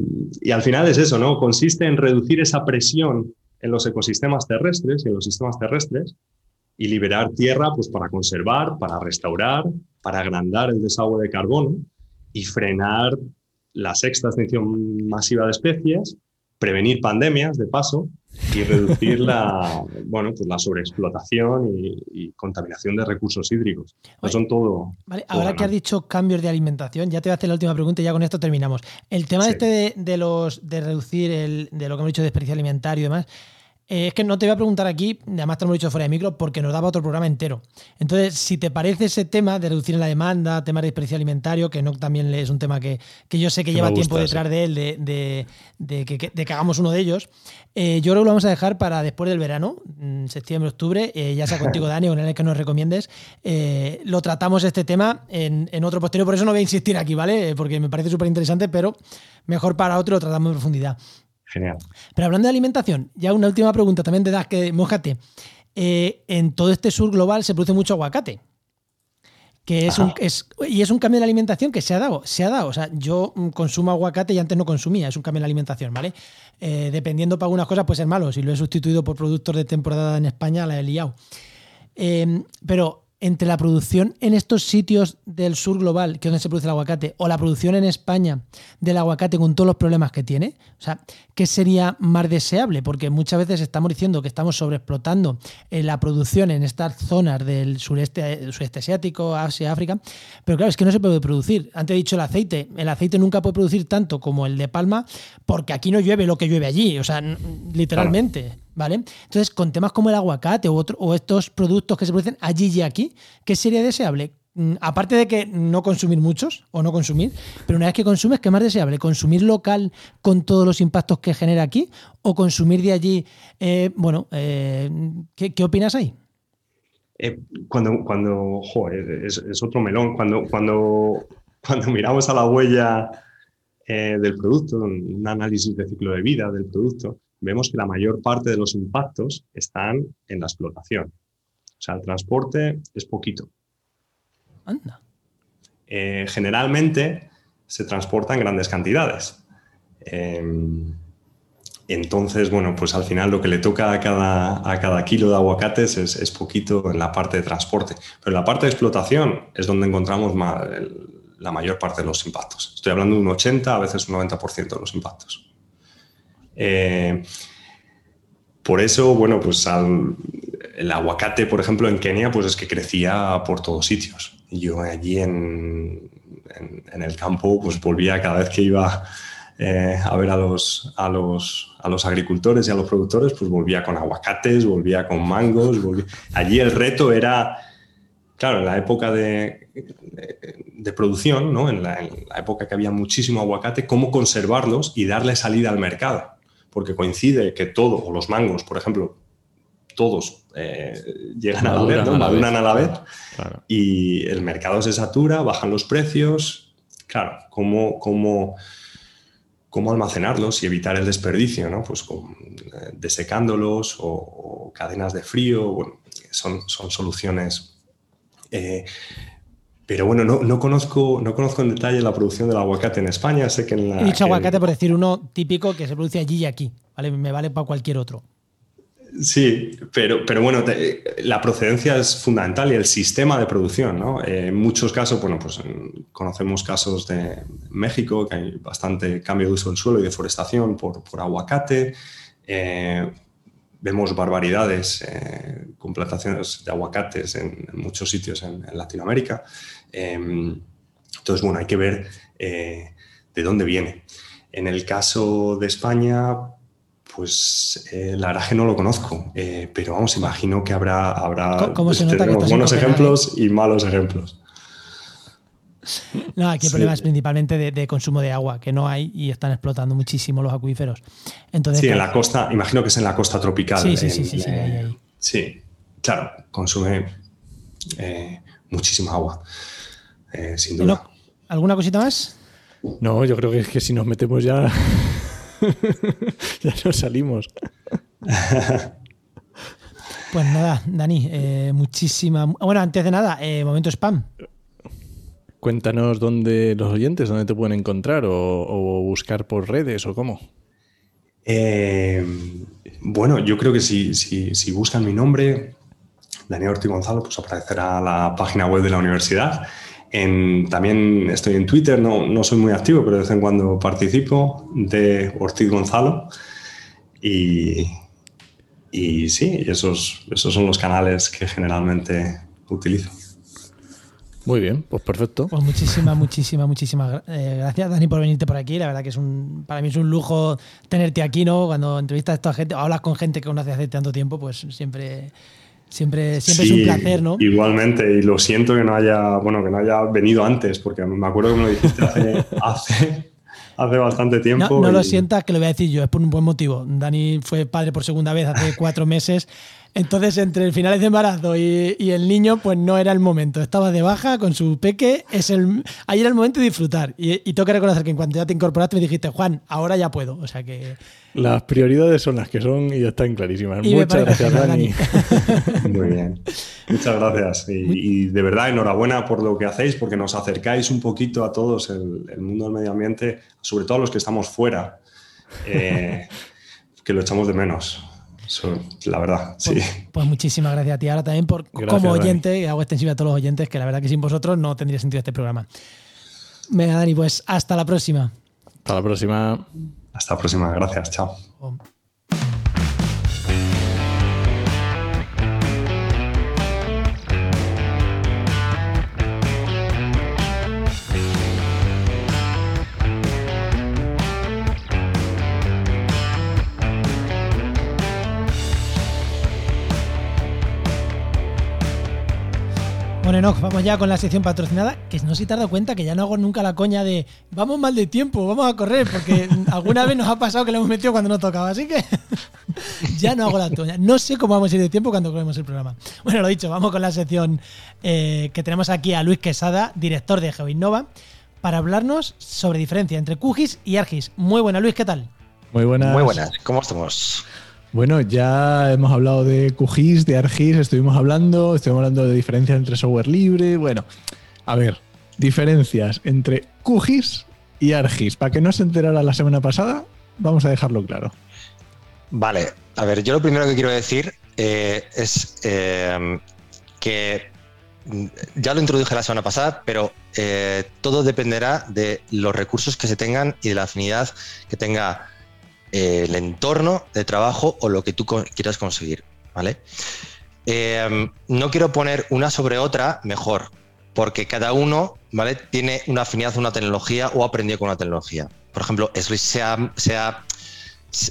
y al final es eso, ¿no? Consiste en reducir esa presión en los ecosistemas terrestres y en los sistemas terrestres y liberar tierra pues, para conservar, para restaurar, para agrandar el desagüe de carbono y frenar la sexta extinción masiva de especies prevenir pandemias, de paso, y reducir la, bueno, pues la sobreexplotación y, contaminación de recursos hídricos. son todo. Vale, ahora que has dicho cambios de alimentación, ya te voy a hacer la última pregunta y ya con esto terminamos. El tema este de, los de reducir el, de lo que hemos dicho de desperdicio alimentario y demás. Eh, es que no te voy a preguntar aquí, además te lo hemos dicho fuera de micro, porque nos daba otro programa entero. Entonces, si te parece ese tema de reducir la demanda, tema de desperdicio alimentario, que no también es un tema que, yo sé que, lleva tiempo detrás de él, de, que, hagamos uno de ellos, eh, yo creo que lo vamos a dejar para después del verano, mm, septiembre, octubre, eh, ya sea contigo, (laughs) Dani, o en el que nos recomiendes. lo tratamos este tema en, en, otro posterior, por eso no voy a insistir aquí, ¿vale? Porque me parece súper interesante, pero mejor para otro lo tratamos en profundidad. Genial. Pero hablando de alimentación, ya una última pregunta también de das que mojate. Eh, en todo este sur global se produce mucho aguacate. Que es un, y es un cambio de alimentación que se ha dado. Se ha dado. O sea, yo mm, consumo aguacate y antes no consumía. Es un cambio de alimentación, ¿vale? Eh, dependiendo para algunas cosas puede ser malo. Si lo he sustituido por productos de temporada en España, la he liado. Eh, pero entre la producción en estos sitios del sur global, que es donde se produce el aguacate, o la producción en España del aguacate con todos los problemas que tiene? O sea, ¿qué sería más deseable? Porque muchas veces estamos diciendo que estamos sobreexplotando eh, la producción en estas zonas del sureste, sureste asiático, Asia, África, pero claro, es que no se puede producir. Antes he dicho el aceite, el aceite nunca puede producir tanto como el de palma porque aquí no llueve lo que llueve allí, o sea, literalmente. Entonces, con temas como el aguacate o, o estos productos que se producen allí y aquí, ¿qué sería deseable? Mm, aparte de que no consumir muchos o no consumir, pero una vez que consumes, ¿qué es más deseable? ¿Consumir local con todos los impactos que genera aquí o consumir de allí? Eh, bueno, eh, ¿qué, opinas ahí? Eh, cuando, cuando es, otro melón, cuando, cuando, cuando (laughs) miramos a la huella del producto, un análisis de ciclo de vida del producto, vemos que la mayor parte de los impactos están en la explotación. O sea, el transporte es poquito. Anda. Eh, generalmente se transporta en grandes cantidades. Em, entonces, bueno, pues al final lo que le toca a cada, a cada kilo de aguacates es, poquito en la parte de transporte. Pero en la parte de explotación es donde encontramos la mayor parte de los impactos. Estoy hablando de un 80, a veces un 90% de los impactos. Eh, por eso, bueno, pues el aguacate, por ejemplo, en Kenia, pues es que crecía por todos sitios. Yo allí en, el campo, pues volvía cada vez que iba eh, a ver a los, agricultores y a los productores, pues volvía con aguacates, volvía con mangos. Allí el reto era, claro, en la época de, producción, en la época que había muchísimo aguacate, cómo conservarlos y darle salida al mercado porque coincide que todo, o los mangos, por ejemplo, todos eh, llegan a la vez, ¿no? maduran a la vez, y el mercado se satura, bajan los precios. Claro, ¿cómo, cómo, cómo almacenarlos y evitar el desperdicio? ¿no? Pues con, eh, desecándolos o, cadenas de frío, bueno, son, son soluciones eh, pero bueno, no, no, conozco, no conozco en detalle la producción del aguacate en España. Sé que en la, He dicho aguacate por decir uno típico que se produce allí y aquí. ¿vale? Me vale para cualquier otro. Sí, pero, pero bueno, la procedencia es fundamental y el sistema de producción, ¿no? Eh, en muchos casos, bueno, pues conocemos casos de México, que hay bastante cambio de uso del suelo y deforestación por, por aguacate. Eh, vemos barbaridades eh, con plantaciones de aguacates en, muchos sitios en Latinoamérica. Em, entonces, bueno, hay que ver eh, de dónde viene. En el caso de España, pues eh, la verdad que no lo conozco, pero vamos, imagino que habrá, habrá pues, buenos ejemplos y malos ejemplos. No, aquí el problema es principalmente de, consumo de agua, que no hay y están explotando muchísimo los acuíferos. Entonces, sí, en la costa, imagino que es en la costa tropical. Sí, sí, sí, sí, sí, sí, claro, consume muchísima agua. Eh, sin duda. ¿Alguna cosita más? No, yo creo que es que si nos metemos ya, (laughs) ya nos salimos. pues nada, Dani, eh, muchísima. Bueno, antes de nada, eh, momento spam. Cuéntanos dónde los oyentes, dónde te pueden encontrar o, buscar por redes o cómo. bueno, yo creo que si, si, buscan mi nombre, Daniel Ortiz Gonzalo, pues aparecerá la página web de la universidad también estoy en Twitter, no, no, soy muy activo, pero de vez en cuando participo, de Ortiz Gonzalo. Y, y sí, esos, esos son los canales que generalmente utilizo. Muy bien, pues perfecto. Pues muchísimas, muchísimas, muchísimas eh, gracias, Dani, por venirte por aquí. La verdad que es un, para mí es un lujo tenerte aquí, ¿no? Cuando entrevistas a esta gente, o hablas con gente que conoces hace tanto tiempo, pues siempre, siempre, siempre es un placer, ¿no? Igualmente, y lo siento que no haya, bueno, que no haya venido antes, porque me acuerdo que me lo dijiste hace, (laughs) hace, hace bastante tiempo. No, lo sientas, que lo voy a decir yo, es por un buen motivo. Dani fue padre por segunda vez hace (laughs) cuatro meses. Entonces, entre el finales de embarazo y, el niño, pues no era el momento. Estaba de baja con su peque. Es el, ahí era el momento de disfrutar. Y, y tengo que reconocer que en cuanto ya te incorporaste, me dijiste, Juan, ahora ya puedo. O sea que. Las prioridades son las que son y ya están clarísimas. Muchas gracias, Dani. (laughs) Muy bien. Muchas gracias. Y, de verdad, enhorabuena por lo que hacéis, porque nos acercáis un poquito a todos el, mundo del medio ambiente, sobre todo a los que estamos fuera, eh, (laughs) que lo echamos de menos la verdad, sí. Pues, pues, muchísimas gracias a ti ahora también por, como oyente, y hago extensiva a todos los oyentes, que la verdad que sin vosotros no tendría sentido este programa. Venga, Dani, pues hasta la próxima. Hasta la próxima. Hasta la próxima, gracias, chao. Bueno, vamos ya con la sección patrocinada, que no sé si te has dado cuenta que ya no hago nunca la coña de vamos mal de tiempo, vamos a correr, porque (laughs) alguna vez nos ha pasado que lo hemos metido cuando no tocaba, así que (laughs) ya no hago la coña. No sé cómo vamos a ir de tiempo cuando corremos el programa. Bueno, lo dicho, vamos con la sección eh, que tenemos aquí a Luis Quesada, director de GeoInnova, para hablarnos sobre diferencia entre QGIS y ARGIS. Muy buena, Luis, ¿qué tal? Muy buenas. Muy buenas, ¿cómo estamos? Bueno, ya hemos hablado de QGIS, de ARGIS, estuvimos hablando, estuvimos hablando de diferencias entre software libre. Bueno, a ver, diferencias entre QGIS y ARGIS. Para que no se enterara la semana pasada, vamos a dejarlo claro. Vale, a ver, yo lo primero que quiero decir eh, es eh, que ya lo introduje la semana pasada, pero eh, todo dependerá de los recursos que se tengan y de la afinidad que tenga el entorno de trabajo o lo que tú quieras conseguir, ¿vale? Em, no quiero poner una sobre otra mejor, porque cada uno, ¿vale? Tiene una afinidad a una tecnología o ha aprendido con una tecnología. Por ejemplo, Swiss se ha,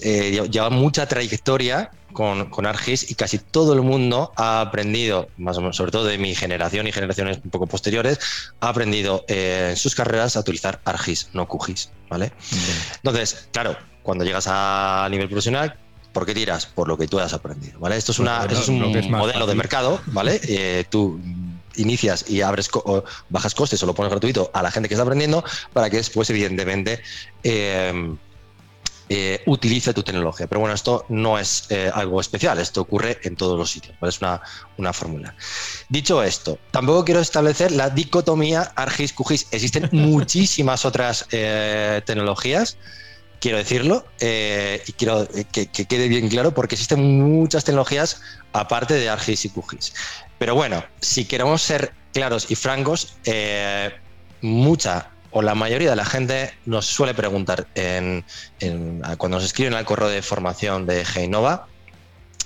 eh, lleva mucha trayectoria con, con, ArcGIS y casi todo el mundo ha aprendido, más o menos, sobre todo de mi generación y generaciones un poco posteriores, ha aprendido eh, en sus carreras a utilizar ArcGIS, no QGIS, ¿vale? Entonces, claro, cuando llegas a nivel profesional, ¿por qué tiras? Por lo que tú has aprendido, ¿vale? Esto es, una, es un modelo de mercado, ¿vale? (laughs) Eh, tú inicias y abres bajas costes o lo pones gratuito a la gente que está aprendiendo para que después, evidentemente, eh, eh, utilice tu tecnología. Pero bueno, esto no es algo especial, esto ocurre en todos los sitios, ¿vale? es una, una fórmula. Dicho esto, tampoco quiero establecer la dicotomía ARGIS-QGIS. Existen (laughs) muchísimas otras tecnologías quiero decirlo, eh, y quiero que, quede bien claro, porque existen muchas tecnologías aparte de ArcGIS y QGIS. Pero bueno, si queremos ser claros y francos, eh, mucha o la mayoría de la gente nos suele preguntar cuando nos escriben al correo de formación de Geinova,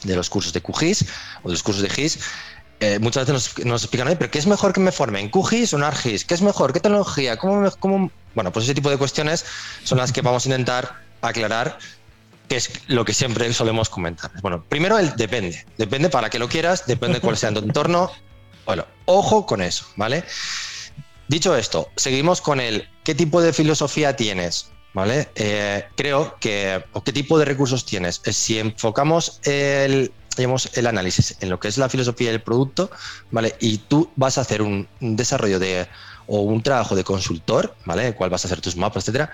de los cursos de QGIS o de los cursos de GIS, eh, muchas veces nos, explican, pero ¿qué es mejor que me forme en QGIS o en ArcGIS? ¿Qué es mejor? ¿Qué tecnología? ¿Cómo, cómo bueno, pues ese tipo de cuestiones son las que vamos a intentar aclarar, que es lo que siempre solemos comentar. Bueno, primero el depende. Depende para que lo quieras, depende cuál sea tu (laughs) entorno. Bueno, ojo con eso, ¿vale? Dicho esto, seguimos con el qué tipo de filosofía tienes, ¿vale? Eh, creo que, o qué tipo de recursos tienes. Si enfocamos el, el análisis en lo que es la filosofía del producto, ¿vale? Y tú vas a hacer un desarrollo de o un trabajo de consultor, ¿vale? cuál vas a hacer tus mapas, etcétera,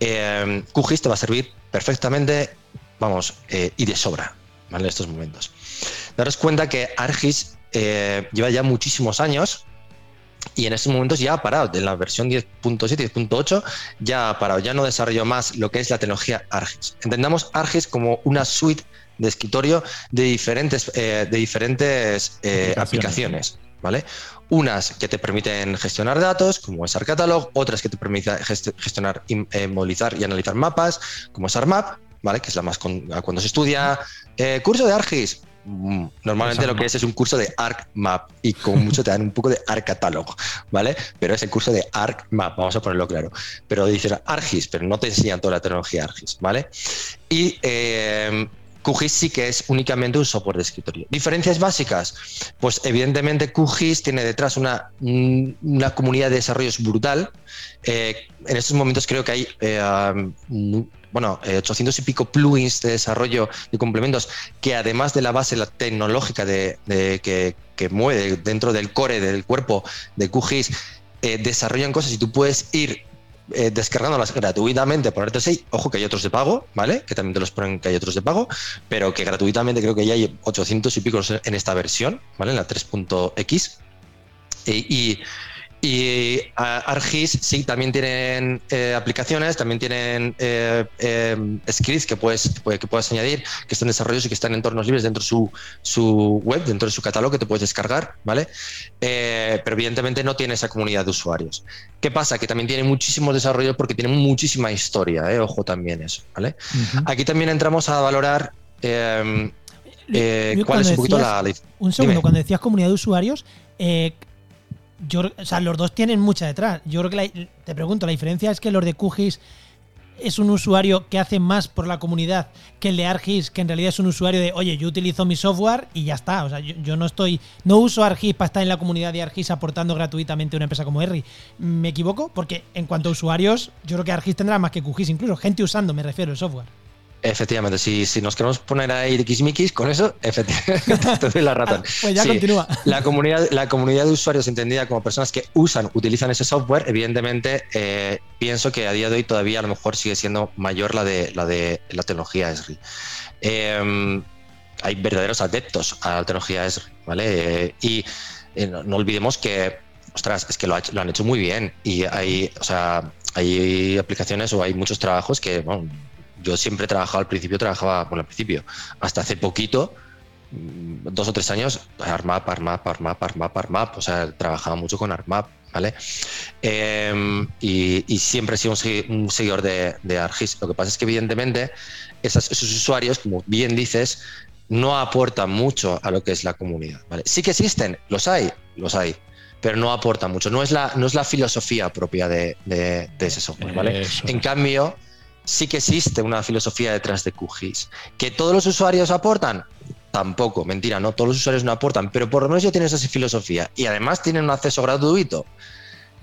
eh, QGIS te va a servir perfectamente, vamos, eh, y de sobra, ¿vale? En estos momentos. Daros cuenta que ArcGIS eh, lleva ya muchísimos años y en estos momentos ya ha parado. En la versión 10.7 10.8 ya ha parado, ya no desarrolló más lo que es la tecnología ArcGIS. Entendamos ArcGIS como una suite de escritorio de diferentes, de diferentes aplicaciones. ¿vale? Unas que te permiten gestionar datos, como es ArcCatalog, otras que te permiten gestionar, eh, movilizar y analizar mapas, como es ArMap, ¿vale? Que es la más cuando se estudia eh, curso de ArcGIS. Mm, normalmente lo que es es un curso de ArcMap y con mucho te dan un poco de ArcCatálogo, ¿vale? Pero es el curso de ArcMap, vamos a ponerlo claro. Pero dicen ArcGIS, pero no te enseñan toda la tecnología ArcGIS, ¿vale? Y eh, QGIS sí que es únicamente un software de escritorio. ¿Diferencias básicas? Pues evidentemente QGIS tiene detrás una, una comunidad de desarrollos brutal. Eh, en estos momentos creo que hay eh, bueno, 800 y pico plugins de desarrollo y complementos que además de la base tecnológica de, que, mueve dentro del core del cuerpo de QGIS, eh, desarrollan cosas y tú puedes ir eh, descargándolas gratuitamente, ponerte así. Ojo que hay otros de pago, ¿vale? Que también te los ponen que hay otros de pago, pero que gratuitamente creo que ya hay 800 y pico en esta versión, ¿vale? En la 3.x. y y ArcGIS sí, también tienen eh, aplicaciones, también tienen eh, eh, scripts que puedes, que puedes añadir, que están desarrollados y que están en entornos libres dentro de su, su web, dentro de su catálogo que te puedes descargar, ¿vale? pero evidentemente no tiene esa comunidad de usuarios. ¿Qué pasa? Que también tiene muchísimos desarrollos porque tiene muchísima historia, ojo también eso, ¿vale? Aquí también entramos a valorar cuál es un poquito la, Un segundo, cuando decías comunidad de usuarios, yo, o sea, los dos tienen mucha detrás. Yo creo que te pregunto, la diferencia es que los de QGIS es un usuario que hace más por la comunidad que el de ArcGIS, que en realidad es un usuario de, oye, yo utilizo mi software y ya está. O sea, yo, no estoy, no uso ArcGIS para estar en la comunidad de ArcGIS aportando gratuitamente a una empresa como Erri. ¿Me equivoco? Porque en cuanto a usuarios, yo creo que ArcGIS tendrá más que QGIS, incluso gente usando, me refiero, el software. Efectivamente, si, si nos queremos poner ahí tiquismiquis con eso, (laughs) efectivamente, te doy la razón. pues ya continúa. La comunidad, la comunidad de usuarios entendida como personas que usan, utilizan ese software, evidentemente eh, pienso que a día de hoy todavía a lo mejor sigue siendo mayor la de la, de, la tecnología Esri. Em, hay verdaderos adeptos a la tecnología Esri, ¿vale? Eh, y eh, no, olvidemos que, ostras, es que lo, lo, han hecho muy bien y hay, o sea, hay aplicaciones o hay muchos trabajos que, bueno, yo siempre he trabajado al principio, trabajaba, bueno, al principio, hasta hace poquito, mm, dos o tres años, ARMAP, ARMAP, ARMAP, ARMAP, ARMAP, o sea, trabajaba mucho con ARMAP, ¿vale? Em, y, siempre he sido un, seguidor de, de, ARGIS. Lo que pasa es que, evidentemente, esos usuarios, como bien dices, no aportan mucho a lo que es la comunidad, ¿vale? Sí que existen, los hay, los hay, pero no aportan mucho. No es la, no es la filosofía propia de, ese software, ¿vale? En cambio, sí que existe una filosofía detrás de QGIS. ¿Que todos los usuarios aportan? Tampoco, mentira, no, todos los usuarios no aportan, pero por lo menos ya tienes esa filosofía y además tienen un acceso gratuito,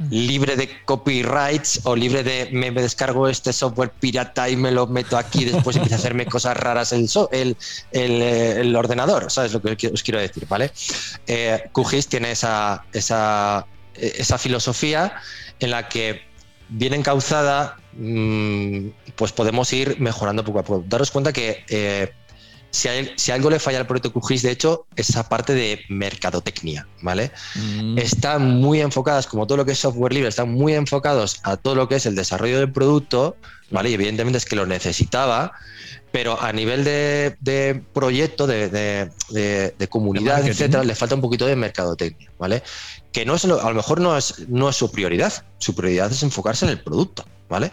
libre de copyrights o libre de me, descargo este software pirata y me lo meto aquí, después empieza a hacerme cosas raras el, el, eh, el, ordenador, ¿sabes lo que os quiero decir? ¿vale? Eh, QGIS tiene esa, esa, esa filosofía en la que bien encauzada, mm, pues podemos ir mejorando poco a poco. Daros cuenta que eh, si, algo le falla al proyecto QGIS, de hecho, esa parte de mercadotecnia, ¿vale? Mm. Están muy enfocadas, como todo lo que es software libre, están muy enfocados a todo lo que es el desarrollo del producto, ¿vale? Y evidentemente es que lo necesitaba, pero a nivel de, proyecto, de, comunidad, etcétera, le falta un poquito de mercadotecnia, ¿vale? Que no es a lo mejor no es, no es su prioridad, su prioridad es enfocarse en el producto, ¿vale?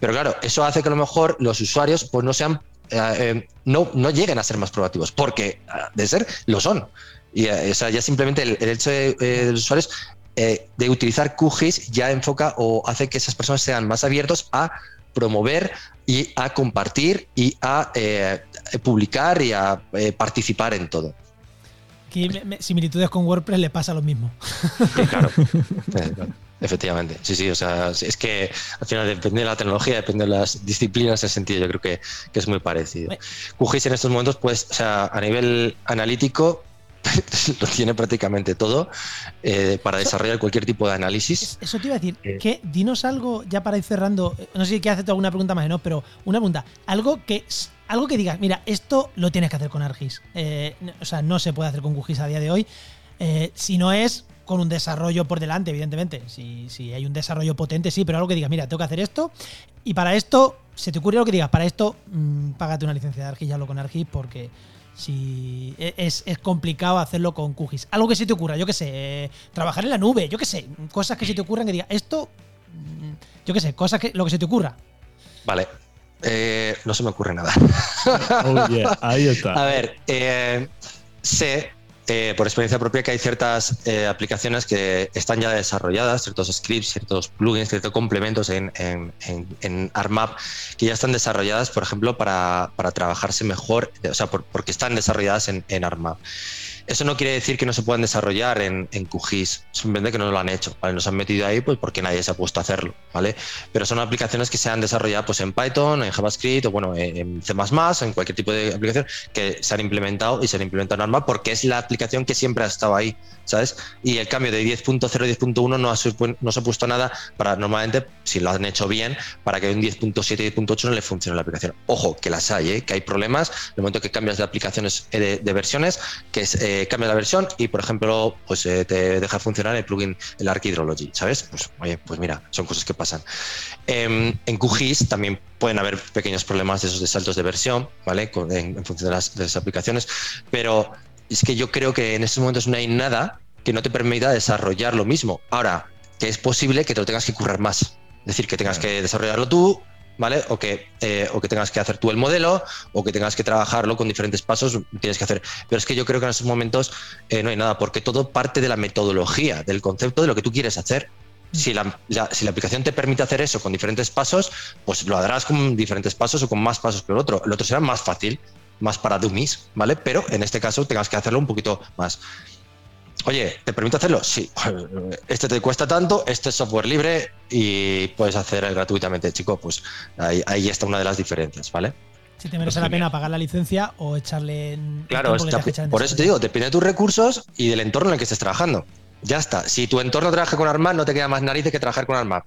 Pero claro, eso hace que a lo mejor los usuarios pues no sean, eh, eh, no, no lleguen a ser más proactivos, porque ah, de ser, lo son. Y eh, o sea, ya simplemente el, hecho de, los usuarios de utilizar QGIS ya enfoca o hace que esas personas sean más abiertos a promover y a compartir y a publicar y a participar en todo. Similitudes con WordPress le pasa lo mismo. (laughs) claro. Efectivamente, sí, sí, o sea, es que al final depende de la tecnología, depende de las disciplinas, en ese sentido yo creo que, que es muy parecido. QGIS en estos momentos, pues, o sea, a nivel analítico, (laughs) lo tiene prácticamente todo eh, para desarrollar cualquier tipo de análisis. Eso te iba a decir, eh, que dinos algo, ya para ir cerrando, eh, no sé si quieres hacerte alguna pregunta más, ¿no? Pero una pregunta, algo que algo que digas, mira, esto lo tienes que hacer con ArcGIS. o sea, no se puede hacer con QGIS a día de hoy. si no es con un desarrollo por delante, evidentemente. Si, si, hay un desarrollo potente, sí, pero algo que digas, mira, tengo que hacer esto. Y para esto, se te ocurre lo que digas, para esto, mmm, págate una licencia de ArcGIS, ya hablo con ArcGIS, porque si e, es, complicado hacerlo con QGIS. Algo que se te ocurra, yo que sé, eh, trabajar en la nube, yo que sé, cosas que se te ocurran que diga, esto, mm, yo que sé, cosas que lo que se te ocurra. Vale. Eh, no se me ocurre nada. (laughs) Oh, yeah, ahí está. A ver, eh, sé eh, por experiencia propia que hay ciertas aplicaciones que están ya desarrolladas, ciertos scripts, ciertos plugins, ciertos complementos en, en, en, en ARMAP que ya están desarrolladas, por ejemplo, para, para trabajarse mejor, o sea, por- porque están desarrolladas en, en ARMAP. Eso no quiere decir que no se puedan desarrollar en, en QGIS, simplemente que no lo han hecho, ¿vale? Nos han metido ahí pues porque nadie se ha puesto a hacerlo, ¿vale? Pero son aplicaciones que se han desarrollado pues en Python, en JavaScript o bueno, en C++, en cualquier tipo de aplicación que se han implementado y se han implementado en ARMA porque es la aplicación que siempre ha estado ahí, ¿sabes? Y el cambio de 10.0 a 10.1 no no se ha puesto nada para normalmente, si lo han hecho bien, para que un 10.7 y 10.8 no le funcione la aplicación. Ojo, que las hay, ¿eh? que hay problemas en el momento que cambias de aplicaciones eh, de, de versiones, que es, eh, cambias la versión y, por ejemplo, pues eh, te deja funcionar el plugin, el Arc Hydrology, ¿sabes? Pues, oye, pues mira, son cosas que pasan. Em, en QGIS también pueden haber pequeños problemas de esos de saltos de versión, ¿vale? Con- en, en función de las, de las aplicaciones, pero es que yo creo que en estos momentos no hay nada que no te permita desarrollar lo mismo. Ahora, que es posible que te lo tengas que currar más. Es decir, que tengas que desarrollarlo tú, ¿vale? O que, eh, o que tengas que hacer tú el modelo, o que tengas que trabajarlo con diferentes pasos, tienes que hacer. Pero es que yo creo que en estos momentos eh, no hay nada, porque todo parte de la metodología, del concepto de lo que tú quieres hacer. Si la, la- si la aplicación te permite hacer eso con diferentes pasos, pues lo harás con diferentes pasos o con más pasos que el otro. El otro será más fácil, más para dummies, ¿vale? Pero en este caso tengas que hacerlo un poquito más. Oye, ¿te permite hacerlo? Sí. (laughs) Este te cuesta tanto, este es software libre y puedes hacer gratuitamente, chico. Pues ahí, ahí está una de las diferencias, ¿vale? Si te merece la pena pagar la licencia o echarle en. Claro, el tiempo que está- tengas que echar en por eso te digo, depende de tus recursos y del entorno en el que estés trabajando. Ya está. Si tu entorno trabaja con ARMAP, no te queda más narices que trabajar con ARMAP.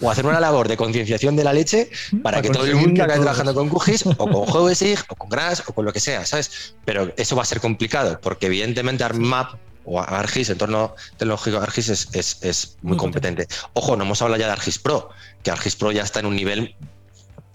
O hacer una labor de concienciación de la leche para que todo el mundo acabe trabajando con QGIS o con GeoSig o con Grass o con lo que sea, ¿sabes? Pero eso va a ser complicado porque evidentemente ARMAP o ARGIS, entorno tecnológico ARGIS es, es- es muy, Muy competente. Ojo, no hemos hablado ya de ARGIS Pro, que ARGIS Pro ya está en un nivel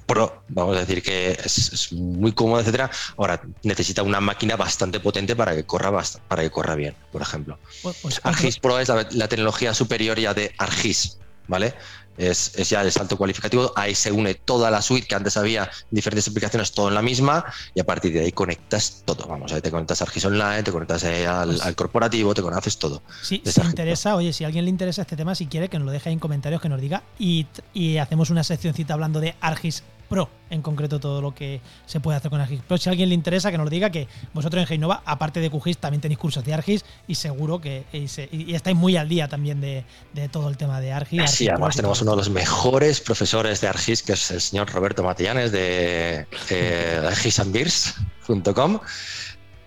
pro, vamos a decir que es, es muy cómodo, etcétera. Ahora necesita una máquina bastante potente para que corra para que corra bien, por ejemplo. Pues- pues ArcGIS Pro es la, la tecnología superior ya de ArcGIS, ¿vale? Es, es ya el salto cualificativo, ahí se une toda la suite que antes había en diferentes aplicaciones, todo en la misma, y a partir de ahí conectas todo. Vamos, ahí te conectas a ArcGIS Online, te conectas eh, al, Pues- al corporativo, te conoces todo. Sí, si esa interesa, oye, si a alguien le interesa este tema, si quiere, que nos lo deje ahí en comentarios, que nos diga. Y, y hacemos una seccioncita hablando de Argis Pro, en concreto todo lo que se puede hacer con Argis Pro. Si a alguien le interesa, que nos lo diga, que vosotros en Genova, aparte de QGIS, también tenéis cursos de Argis y seguro que y, se- y estáis muy al día también de, de todo el tema de Argis. Sí, además tenemos uno de los mejores profesores de ArcGIS, que es el señor Roberto Matillanes de eh, argisandbeers.com,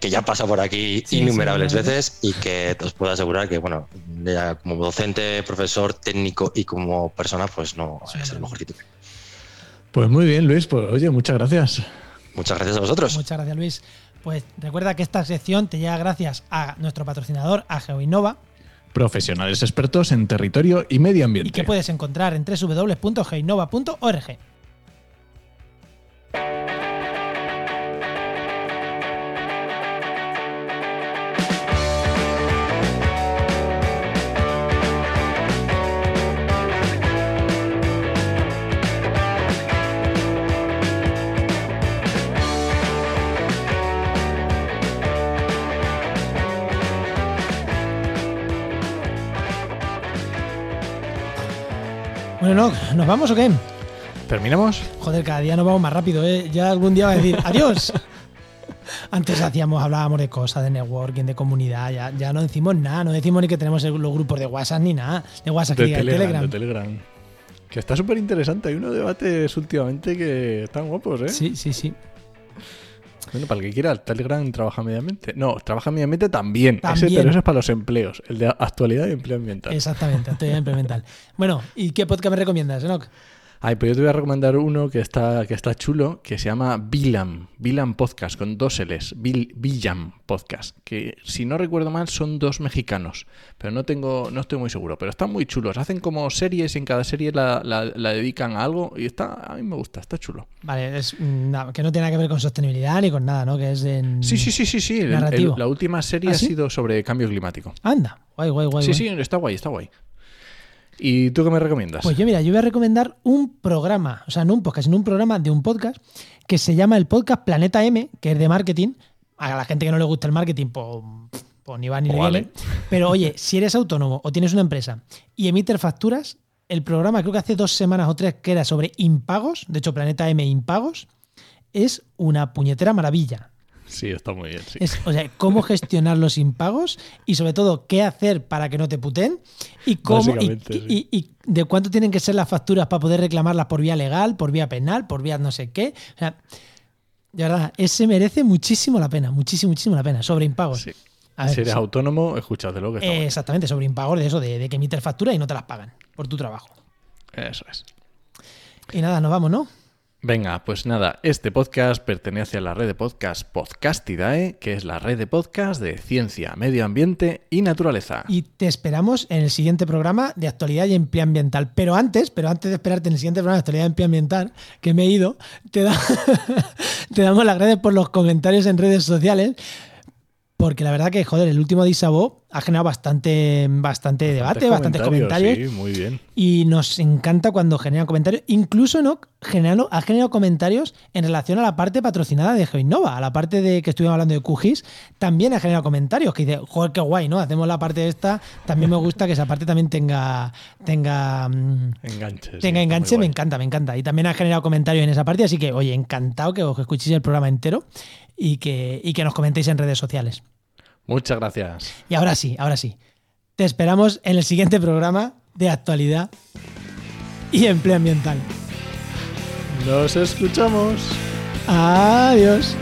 que ya pasa por aquí Sí, innumerables sí, veces y que os puedo asegurar que, bueno, ya como docente, profesor, técnico y como persona, pues no Sí, es el mejor sitio. Pues muy bien, Luis. Pues oye, muchas gracias. Muchas gracias a vosotros. Muchas gracias, Luis. Pues recuerda que esta sección te llega gracias a nuestro patrocinador, a GeoInnova, Profesionales expertos en territorio y medio ambiente. y que puedes encontrar en www.geinnova.org. Bueno, no, ¿nos vamos o qué? ¿Terminamos? Joder, cada día nos vamos más rápido, ¿eh? Ya algún día va a decir adiós. (laughs) Antes hacíamos, hablábamos de cosas, de networking, de comunidad, ya, ya no decimos nada, no decimos ni que tenemos los grupos de WhatsApp ni nada, de WhatsApp que De el Telegram, Telegram. de Telegram. Que está súper interesante. Hay unos debates últimamente que están guapos, ¿eh? Sí, sí, sí. Bueno, para el que quiera, el Telegram trabaja mediamente. No, trabaja mediamente también. Ese, También. pero ese es para los empleos. El de actualidad y empleo ambiental. Exactamente, actualidad implemental. Bueno, ¿y qué podcast me recomiendas, Enoch? Ay, pues yo te voy a recomendar uno que está, que está chulo, que se llama Bilam. Bilam Podcast, con dos L's. Bil, Bilam Podcast. Que si no recuerdo mal son dos mexicanos. Pero no tengo, no estoy muy seguro. Pero están muy chulos. Hacen como series y en cada serie la, la- la dedican a algo. Y está, a mí me gusta, está chulo. Vale, es nada, que no tiene nada que ver con sostenibilidad ni con nada, ¿no? Que es en. Sí, sí, sí, sí, sí. El- la última serie ¿Ah, ha sido sobre cambio climático. Anda, guay, guay, guay. Sí, guay. sí, está guay, está guay. ¿Y tú qué me recomiendas? Pues yo, mira, yo voy a recomendar un programa, o sea, no un podcast, sino un programa de un podcast que se llama el podcast Planeta M, que es de marketing. A la gente que no le gusta el marketing, pues, pues ni va ni Pues le vale. viene. Pero oye, (laughs) si eres autónomo o tienes una empresa y emites facturas, el programa creo que hace dos semanas o tres que era sobre impagos, de hecho Planeta M impagos, es una puñetera maravilla. Sí, está muy bien, sí. Es, o sea, cómo gestionar los impagos y sobre todo qué hacer para que no te puten y cómo y, Básicamente, sí. y- y de cuánto tienen que ser las facturas para poder reclamarlas por vía legal, por vía penal, por vía no sé qué. O sea, de verdad, ese merece muchísimo la pena, muchísimo, muchísimo la pena. Sobre impagos. Sí. A ver, si eres sí. autónomo, escúchatelo que está Eh, exactamente, sobre impagos de eso, de, de que emites facturas y no te las pagan por tu trabajo. Eso es. Y nada, nos vamos, ¿no? Venga, pues nada, este podcast pertenece a la red de podcast Podcastidae, que es la red de podcast de ciencia, medio ambiente y naturaleza. Y te esperamos en el siguiente programa de actualidad y empleo ambiental. Pero antes, pero antes de esperarte en el siguiente programa de actualidad y empleo ambiental, que me he ido, te, da- (laughs) te damos las gracias por los comentarios en redes sociales. Porque la verdad que, joder, el último de Isabó ha generado bastante, bastante debate, bastantes comentarios. Sí, muy bien. Y nos encanta cuando generan comentarios. Incluso no generando, ha generado comentarios en relación a la parte patrocinada de GeoInnova, a la parte de que estuvimos hablando de QGIS, también ha generado comentarios que dice, joder, qué guay, ¿no? Hacemos la parte esta, también me gusta que esa parte también tenga, tenga, mm, Enganche. tenga enganche, me encanta, me encanta. Y también ha generado comentarios en esa parte, así que, oye, encantado que os escuchéis el programa entero y que, y que nos comentéis en redes sociales. Muchas gracias. Y ahora sí, ahora sí. Te esperamos en el siguiente programa de actualidad y empleo ambiental. Nos escuchamos. Adiós.